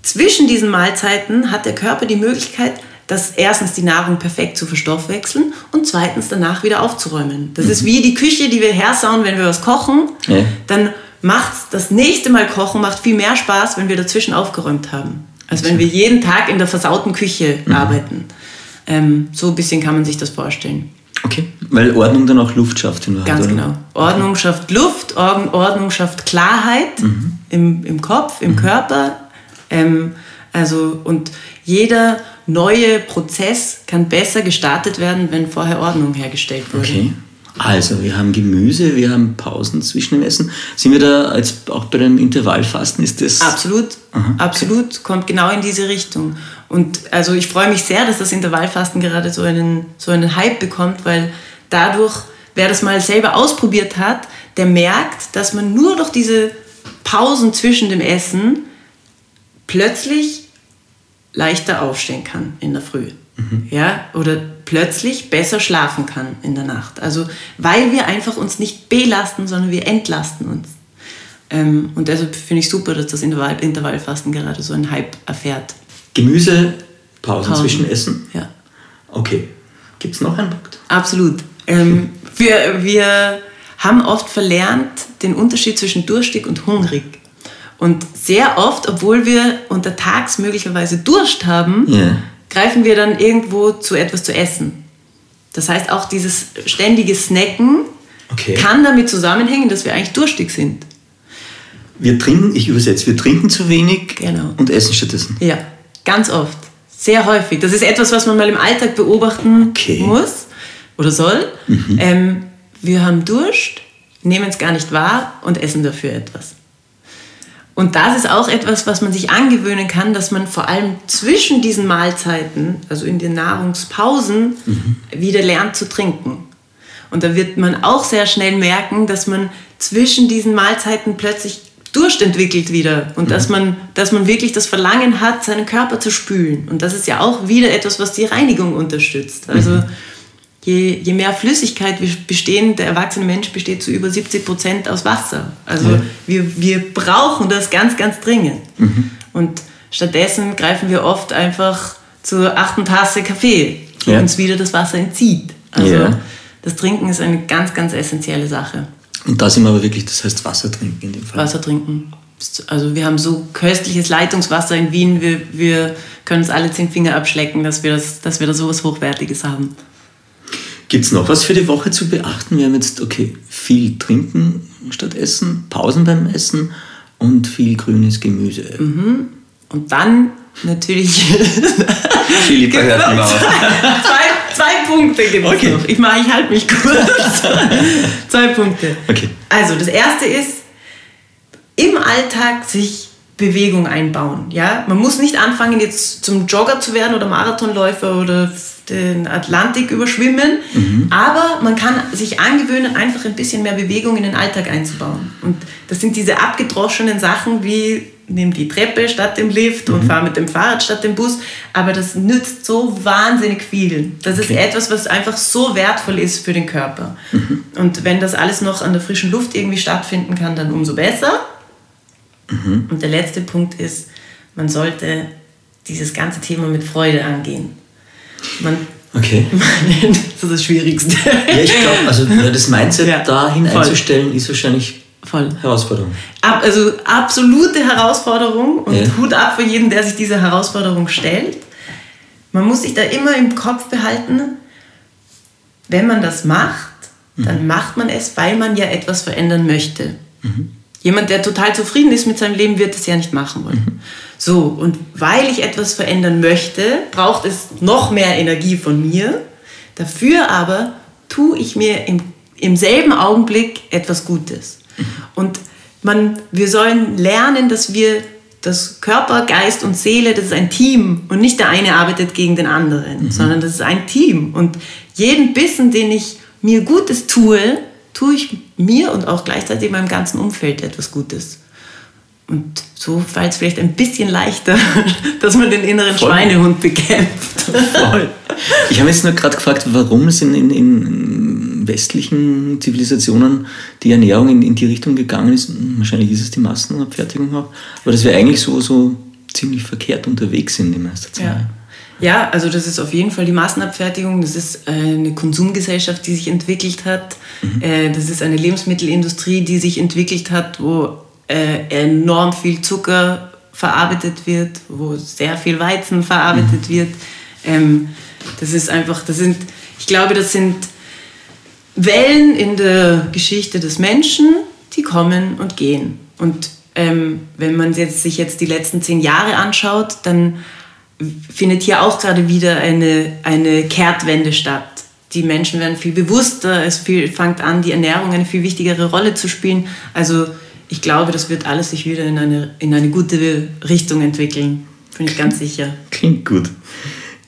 zwischen diesen Mahlzeiten hat der Körper die Möglichkeit, dass erstens die Nahrung perfekt zu verstoffwechseln und zweitens danach wieder aufzuräumen. Das ist wie die Küche, die wir hersauen, wenn wir was kochen. Ja. Dann macht das nächste Mal kochen macht viel mehr Spaß, wenn wir dazwischen aufgeräumt haben, als wenn wir jeden Tag in der versauten Küche arbeiten. Ähm, so ein bisschen kann man sich das vorstellen. Okay. Weil Ordnung dann auch Luft schafft. In Wahrheit, Ganz genau. Ordnung schafft Luft, Ordnung, schafft Klarheit im, im Kopf, im Körper. Ähm, also, und jeder neue Prozess kann besser gestartet werden, wenn vorher Ordnung hergestellt wurde. Okay. Also, wir haben Gemüse, wir haben Pausen zwischen dem Essen. Sind wir da als auch bei dem Intervallfasten? Ist das. Absolut, absolut, kommt genau in diese Richtung. Und also ich freue mich sehr, dass das Intervallfasten gerade so einen, so einen Hype bekommt, weil dadurch, wer das mal selber ausprobiert hat, der merkt, dass man nur durch diese Pausen zwischen dem Essen plötzlich leichter aufstehen kann in der Früh. Ja, oder plötzlich besser schlafen kann in der Nacht. Also weil wir einfach uns nicht belasten, sondern wir entlasten uns. Ähm, und deshalb finde ich super, dass das Intervall, Intervallfasten gerade so einen Hype erfährt. Gemüse, Pausen, Pausen. zwischen Essen? Ja, Okay. Gibt es noch einen Punkt? absolut. Ähm, wir, wir haben oft verlernt den Unterschied zwischen durstig und hungrig. Und sehr oft, obwohl wir untertags möglicherweise Durst haben, Ja. greifen wir dann irgendwo zu etwas zu essen. Das heißt, auch dieses ständige Snacken Okay. kann damit zusammenhängen, dass wir eigentlich durstig sind. Wir trinken, ich übersetze, wir trinken zu wenig Genau. und essen stattdessen. Ja, ganz oft. Sehr häufig. Das ist etwas, was man mal im Alltag beobachten Okay. muss oder soll. Ähm, wir haben Durst, nehmen es gar nicht wahr und essen dafür etwas. Und das ist auch etwas, was man sich angewöhnen kann, dass man vor allem zwischen diesen Mahlzeiten, also in den Nahrungspausen, wieder lernt zu trinken. Und da wird man auch sehr schnell merken, dass man zwischen diesen Mahlzeiten plötzlich Durst entwickelt wieder und dass, man, dass man wirklich das Verlangen hat, seinen Körper zu spülen. Und das ist ja auch wieder etwas, was die Reinigung unterstützt. Also je, je mehr Flüssigkeit wir bestehen, der erwachsene Mensch besteht zu über 70 Prozent aus Wasser. Also Ja. wir, wir brauchen das ganz, ganz dringend. Und stattdessen greifen wir oft einfach zur achten Tasse Kaffee, die Ja. uns wieder das Wasser entzieht. Also Ja. das Trinken ist eine ganz, ganz essentielle Sache. Und da sind wir aber wirklich, das heißt Wasser trinken in dem Fall. Wasser trinken. Also wir haben so köstliches Leitungswasser in Wien, wir, wir können uns alle zehn Finger abschlecken, dass wir, das, dass wir da sowas Hochwertiges haben. Gibt es noch was für die Woche zu beachten? Wir haben jetzt, okay, viel trinken statt essen, Pausen beim Essen und viel grünes Gemüse. Mhm. Und dann natürlich Philippa hört nicht mehr auf. zwei, zwei Punkte gibt es Okay. noch. Ich mache, ich halte mich kurz. zwei Punkte. Okay. Also das erste ist, im Alltag sich Bewegung einbauen. Ja? Man muss nicht anfangen, jetzt zum Jogger zu werden oder Marathonläufer oder den Atlantik überschwimmen, aber man kann sich angewöhnen, einfach ein bisschen mehr Bewegung in den Alltag einzubauen. Und das sind diese abgedroschenen Sachen wie nimm die Treppe statt dem Lift und fahr mit dem Fahrrad statt dem Bus, aber das nützt so wahnsinnig viel. Das ist Okay. etwas, was einfach so wertvoll ist für den Körper. Und wenn das alles noch an der frischen Luft irgendwie stattfinden kann, dann umso besser. Und der letzte Punkt ist, man sollte dieses ganze Thema mit Freude angehen. Man, Okay. das ist das Schwierigste. Ja, ich glaube, also das Mindset Ja, dahin voll. einzustellen, ist wahrscheinlich Voll. Herausforderung. Ab, also absolute Herausforderung und Ja. Hut ab für jeden, der sich dieser Herausforderung stellt. Man muss sich da immer im Kopf behalten, wenn man das macht, dann macht man es, weil man ja etwas verändern möchte. Jemand, der total zufrieden ist mit seinem Leben, wird es ja nicht machen wollen. So, und weil ich etwas verändern möchte, braucht es noch mehr Energie von mir. Dafür aber tue ich mir im, im selben Augenblick etwas Gutes. Und man, wir sollen lernen, dass wir das Körper, Geist und Seele, das ist ein Team und nicht der eine arbeitet gegen den anderen, sondern das ist ein Team. Und jeden Bissen, den ich mir Gutes tue, tue ich mir und auch gleichzeitig meinem ganzen Umfeld etwas Gutes. Und so fällt es vielleicht ein bisschen leichter, dass man den inneren Voll. Schweinehund bekämpft. Voll. Ich habe jetzt nur gerade gefragt, warum es in, in, in westlichen Zivilisationen die Ernährung in, in die Richtung gegangen ist. Wahrscheinlich ist es die Massenabfertigung auch. Aber dass wir eigentlich so, so ziemlich verkehrt unterwegs sind die meiste Zeit. Ja. ja, also das ist auf jeden Fall die Massenabfertigung. Das ist äh, eine Konsumgesellschaft, die sich entwickelt hat. Äh, Das ist eine Lebensmittelindustrie, die sich entwickelt hat, wo äh, enorm viel Zucker verarbeitet wird, wo sehr viel Weizen verarbeitet wird. Ähm, Das ist einfach, das sind, ich glaube, das sind Wellen in der Geschichte des Menschen, die kommen und gehen. Und ähm, wenn man jetzt, sich jetzt die letzten zehn Jahre anschaut, dann findet hier auch gerade wieder eine, eine Kehrtwende statt. Die Menschen werden viel bewusster, es viel, fängt an, die Ernährung eine viel wichtigere Rolle zu spielen. Also ich glaube, das wird alles sich wieder in eine, in eine gute Richtung entwickeln. Bin ich ganz sicher. Klingt gut.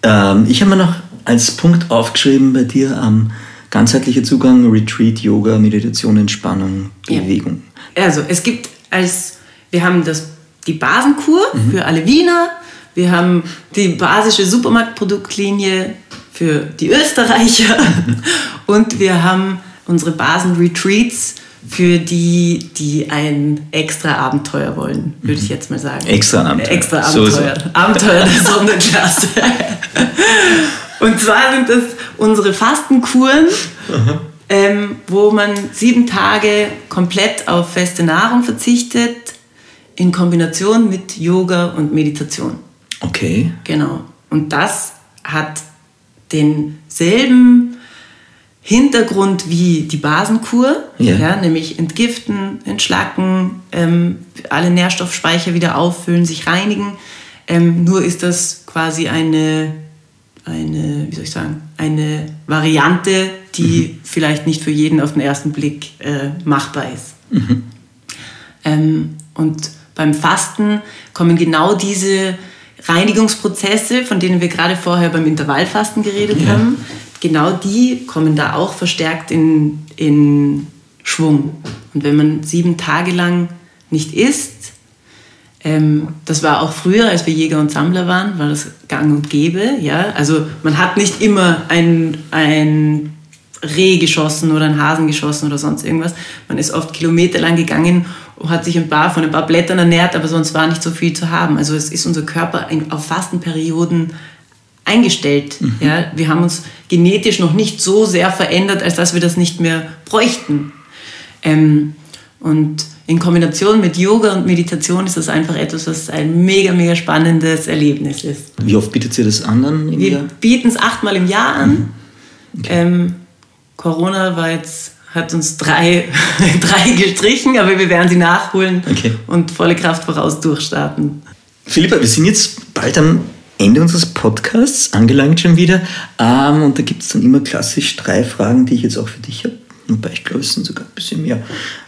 Ähm, ich habe mir noch als Punkt aufgeschrieben bei dir ähm, ganzheitlicher Zugang, Retreat, Yoga, Meditation, Entspannung, Ja. Bewegung. Also, es gibt als, wir haben das, die Basenkur für alle Wiener, wir haben die basische Supermarktproduktlinie für die Österreicher und wir haben unsere Basen-Retreats für die, die ein extra Abenteuer wollen, würde ich jetzt mal sagen. Extra Abenteuer. Extra So Abenteuer. Abenteuer der Sonderklasse. Und zwar sind das unsere Fastenkuren, ähm, wo man sieben Tage komplett auf feste Nahrung verzichtet, in Kombination mit Yoga und Meditation. Okay. Genau. Und das hat denselben Hintergrund wie die Basenkur, Ja. nämlich entgiften, entschlacken, ähm, alle Nährstoffspeicher wieder auffüllen, sich reinigen. Ähm, nur ist das quasi eine, eine, wie soll ich sagen, eine Variante, die vielleicht nicht für jeden auf den ersten Blick äh, machbar ist. Ähm, und beim Fasten kommen genau diese Reinigungsprozesse, von denen wir gerade vorher beim Intervallfasten geredet Ja. haben, genau die kommen da auch verstärkt in, in Schwung. Und wenn man sieben Tage lang nicht isst, ähm, das war auch früher, als wir Jäger und Sammler waren, war das gang und gäbe. Ja? Also man hat nicht immer ein, ein Reh geschossen oder einen Hasen geschossen oder sonst irgendwas. Man ist oft kilometerlang gegangen hat sich ein paar, von ein paar Blättern ernährt, aber sonst war nicht so viel zu haben. Also es ist unser Körper auf Fastenperioden eingestellt. Ja? Wir haben uns genetisch noch nicht so sehr verändert, als dass wir das nicht mehr bräuchten. Ähm, und in Kombination mit Yoga und Meditation ist das einfach etwas, was ein mega, mega spannendes Erlebnis ist. Wie oft bietet ihr das an dann im Wir bieten es achtmal im Jahr an. Ähm, Corona war jetzt, hat uns drei, drei gestrichen, aber wir werden sie nachholen Okay. und volle Kraft voraus durchstarten. Philippa, wir sind jetzt bald am Ende unseres Podcasts angelangt schon wieder. Ähm, und da gibt es dann immer klassisch drei Fragen, die ich jetzt auch für dich habe. Wobei ich glaube, es sind sogar ein bisschen mehr.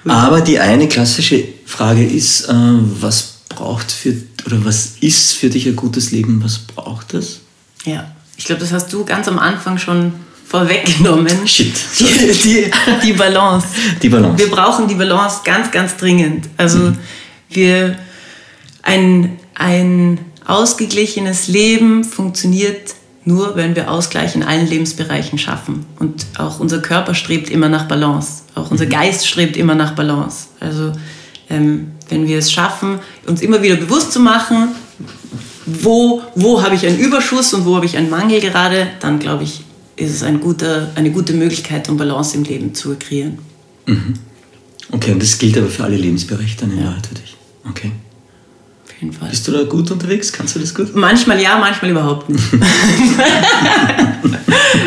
Aber die eine klassische Frage ist, äh, was braucht für oder was ist für dich ein gutes Leben? Was braucht es? Ja, ich glaube, das hast du ganz am Anfang schon vorweggenommen. Shit. Die, die, die Balance. Die Balance. Wir brauchen die Balance ganz, ganz dringend. Also wir ein, ein ausgeglichenes Leben funktioniert nur, wenn wir Ausgleich in allen Lebensbereichen schaffen. Und auch unser Körper strebt immer nach Balance. Auch unser Geist strebt immer nach Balance. Also ähm, wenn wir es schaffen, uns immer wieder bewusst zu machen, wo, wo habe ich einen Überschuss und wo habe ich einen Mangel gerade, dann glaube ich, ist es ein guter, eine gute Möglichkeit, um Balance im Leben zu kreieren. Okay, und das gilt aber für alle Lebensbereiche dann in Wahrheit für dich. Okay. Auf jeden Fall. Bist du da gut unterwegs? Kannst du das gut? Manchmal ja, manchmal überhaupt nicht.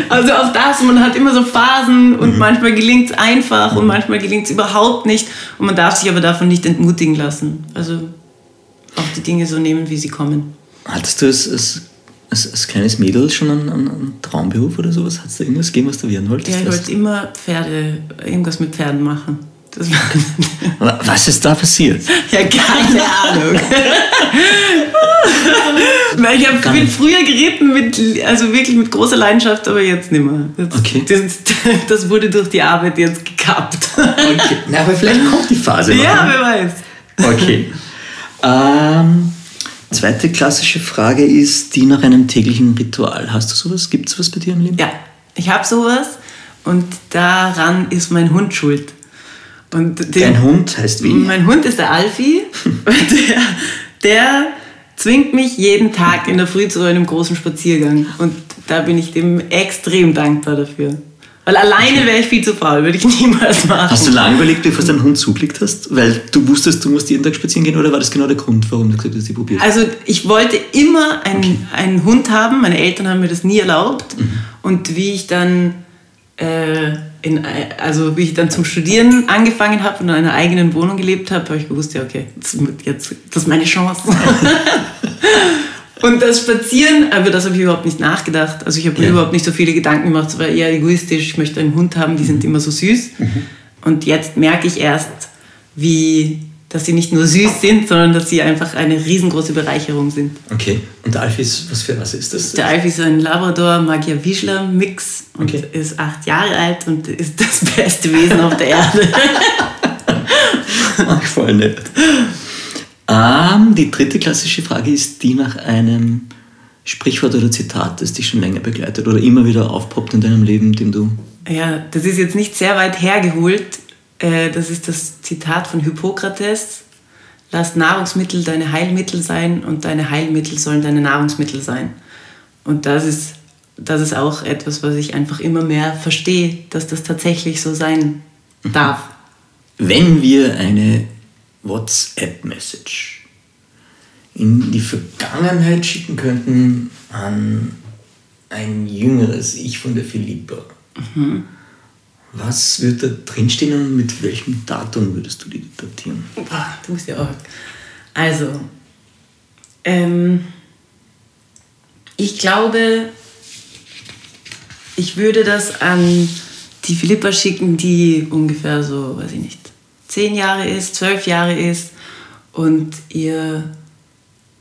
also auch das, man hat immer so Phasen und manchmal gelingt es einfach und manchmal gelingt es überhaupt nicht und man darf sich aber davon nicht entmutigen lassen. Also auch die Dinge so nehmen, wie sie kommen. Hattest du als, als, als, als kleines Mädel schon einen, einen, Traumberuf oder sowas? Hat es da irgendwas gegeben, was du werden wolltest? Ja, ich wollte immer Pferde, irgendwas mit Pferden machen. Was ist da passiert? ja, keine Ahnung. Ich hab, bin früher geritten, mit, also wirklich mit großer Leidenschaft, aber jetzt nicht mehr. Das, Okay. das, das wurde durch die Arbeit jetzt gekappt. Okay. Na, aber vielleicht kommt die Phase noch. ja, wer weiß. Okay. ähm, zweite klassische Frage ist die nach einem täglichen Ritual. Hast du sowas? Gibt es was bei dir im Leben? Ja, ich habe sowas und daran ist mein Hund schuld. Und Dein Hund heißt wie? Mein Hund ist der Alfie. Und der, der zwingt mich jeden Tag in der Früh zu einem großen Spaziergang. Und da bin ich dem extrem dankbar dafür. Weil alleine wäre ich viel zu faul, würde ich niemals machen. Hast du lange überlegt, bevor du deinen Hund zugelegt hast? Weil du wusstest, du musst jeden Tag spazieren gehen oder war das genau der Grund, warum du gesagt hast, ich probiere Also ich wollte immer einen, einen Hund haben. Meine Eltern haben mir das nie erlaubt. Mhm. Und wie ich dann äh, in, also wie ich dann zum Studieren angefangen habe und in einer eigenen Wohnung gelebt habe, habe ich gewusst, ja okay, das, jetzt, das ist meine Chance. und das Spazieren, aber das habe ich überhaupt nicht nachgedacht. Also ich habe mir Ja. überhaupt nicht so viele Gedanken gemacht. Es war eher egoistisch. Ich möchte einen Hund haben, die Mhm. sind immer so süß. Und jetzt merke ich erst, wie dass sie nicht nur süß sind, sondern dass sie einfach eine riesengroße Bereicherung sind. Okay. Und der Alfie ist, was für was ist das? Der Alfie ist ein Labrador Magyar Wischler Mix und Okay. ist acht Jahre alt und ist das beste Wesen auf der Erde. Ach, voll nett. Ähm, die dritte klassische Frage ist die nach einem Sprichwort oder Zitat, das dich schon länger begleitet oder immer wieder aufpoppt in deinem Leben, dem du. Ja, das ist jetzt nicht sehr weit hergeholt. Äh, Das ist das Zitat von Hippokrates. Lass Nahrungsmittel deine Heilmittel sein und deine Heilmittel sollen deine Nahrungsmittel sein. Und das ist, das ist auch etwas, was ich einfach immer mehr verstehe, dass das tatsächlich so sein darf. Wenn wir eine WhatsApp-Message in die Vergangenheit schicken könnten an ein jüngeres Ich von der Philippa, was würde da drinstehen und mit welchem Datum würdest du die datieren? Boah, du musst ja auch. Also, ähm, ich glaube, ich würde das an die Philippa schicken, die ungefähr so, weiß ich nicht, zehn Jahre ist, zwölf Jahre ist und ihr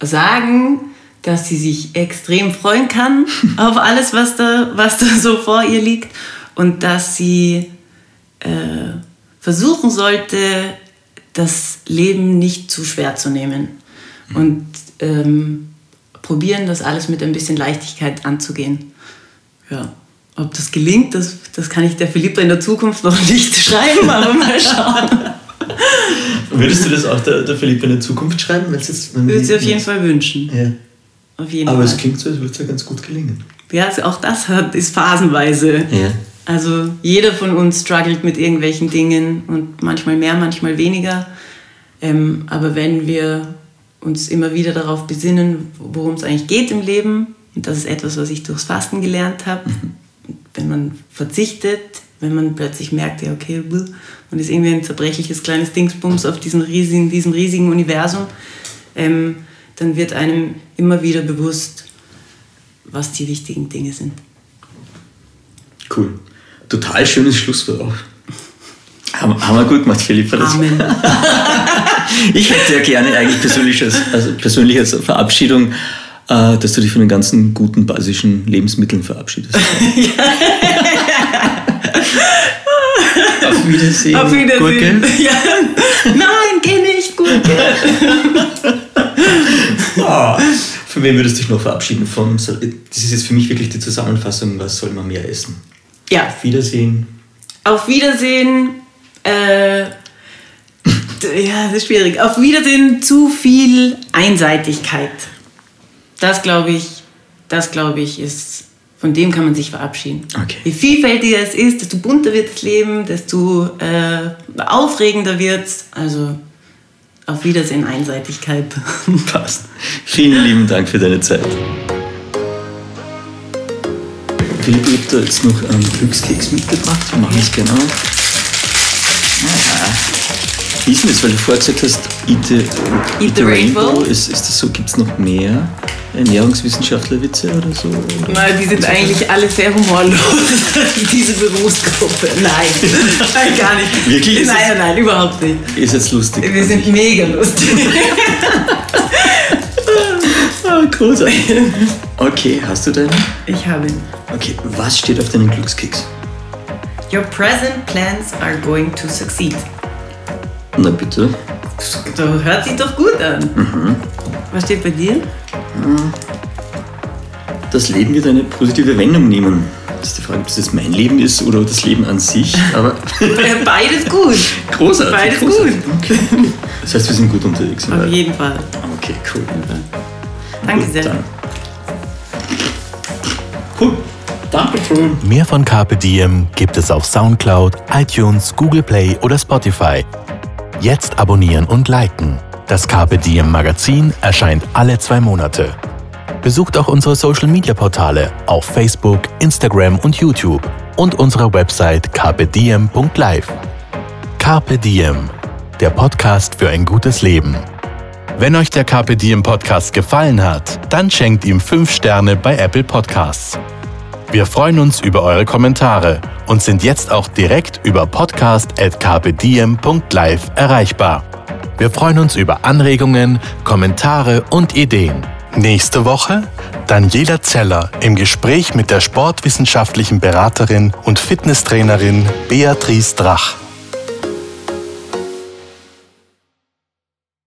sagen, dass sie sich extrem freuen kann auf alles, was da, was da so vor ihr liegt und dass sie äh, versuchen sollte, das Leben nicht zu schwer zu nehmen und ähm, probieren, das alles mit ein bisschen Leichtigkeit anzugehen. Ja. Ob das gelingt, das, das kann ich der Philippa in der Zukunft noch nicht schreiben, aber mal schauen. Würdest du das auch der, der Philippa in der Zukunft schreiben? Würde sie auf jeden Fall wünschen. Ja. Auf jeden Aber Fall. es klingt so, als würde es ja ganz gut gelingen. Ja, also auch das hat, ist phasenweise. Ja. Also jeder von uns struggelt mit irgendwelchen Dingen und manchmal mehr, manchmal weniger. Ähm, aber wenn wir uns immer wieder darauf besinnen, worum es eigentlich geht im Leben, und das ist etwas, was ich durchs Fasten gelernt habe, wenn man verzichtet, wenn man plötzlich merkt, ja okay, man ist irgendwie ein zerbrechliches kleines Dingsbums auf diesem riesigen, diesem riesigen Universum, ähm, dann wird einem immer wieder bewusst, was die wichtigen Dinge sind. Cool. Total schönes Schlusswort auch. Haben, haben wir gut gemacht, Philippa. Das, Amen. Ich hätte ja gerne eigentlich persönlich als, also persönlich als Verabschiedung, äh, dass du dich von den ganzen guten basischen Lebensmitteln verabschiedest. Auf Wiedersehen. Auf Wiedersehen. Gurke. Ja. Nein, geh nicht, Gurke. Ah, von wem würdest du dich noch verabschieden? Von, das ist jetzt für mich wirklich die Zusammenfassung, was soll man mehr essen? Ja, Auf Wiedersehen. auf Wiedersehen. Äh, ja, das ist schwierig. Auf Wiedersehen zu viel Einseitigkeit. Das glaube ich, das glaube ich ist, von dem kann man sich verabschieden. Okay. Je vielfältiger es ist, desto bunter wird das Leben, desto äh, aufregender wird es. Also auf Wiedersehen Einseitigkeit. Passt. Vielen lieben Dank für deine Zeit. Philipp, ich habe da jetzt noch einen Glückskeks mitgebracht. Wir machen es genau. Ah. Wie ist denn das, weil du vorher gesagt hast, Eat the, Eat the Rainbow? Ist, ist das so, gibt es noch mehr Ernährungswissenschaftlerwitze oder so? Oder? Nein, die sind eigentlich alle sehr humorlos, diese Berufsgruppe. Nein, nein, gar nicht. Wirklich? Nein, nein, nein, überhaupt nicht. Ist jetzt lustig. Wir sind mega lustig. Ah, großartig. Okay, hast du deinen? Ich habe ihn. Okay, was steht auf deinem Glückskeks? Your present plans are going to succeed. Na bitte. Das hört sich doch gut an. Was steht bei dir? Das Leben wird eine positive Wendung nehmen. Das ist die Frage, ob das jetzt mein Leben ist oder das Leben an sich. Aber Beides gut. großartig. Beides großartig. Okay. Das heißt, wir sind gut unterwegs. Auf jeden Fall. Okay, cool. Danke Gut, sehr. dann. Cool. Dankeschön. Mehr von Carpe Diem gibt es auf Soundcloud, iTunes, Google Play oder Spotify. Jetzt abonnieren und liken. Das Carpe Diem Magazin erscheint alle zwei Monate. Besucht auch unsere Social Media Portale auf Facebook, Instagram und YouTube und unsere Website carpediem.live. Carpe Diem, der Podcast für ein gutes Leben. Wenn euch der Carpe Diem Podcast gefallen hat, dann schenkt ihm 5 Sterne bei Apple Podcasts. Wir freuen uns über eure Kommentare und sind jetzt auch direkt über podcast.kpdm.live erreichbar. Wir freuen uns über Anregungen, Kommentare und Ideen. Nächste Woche Daniela Zeller im Gespräch mit der sportwissenschaftlichen Beraterin und Fitnesstrainerin Beatrice Drach.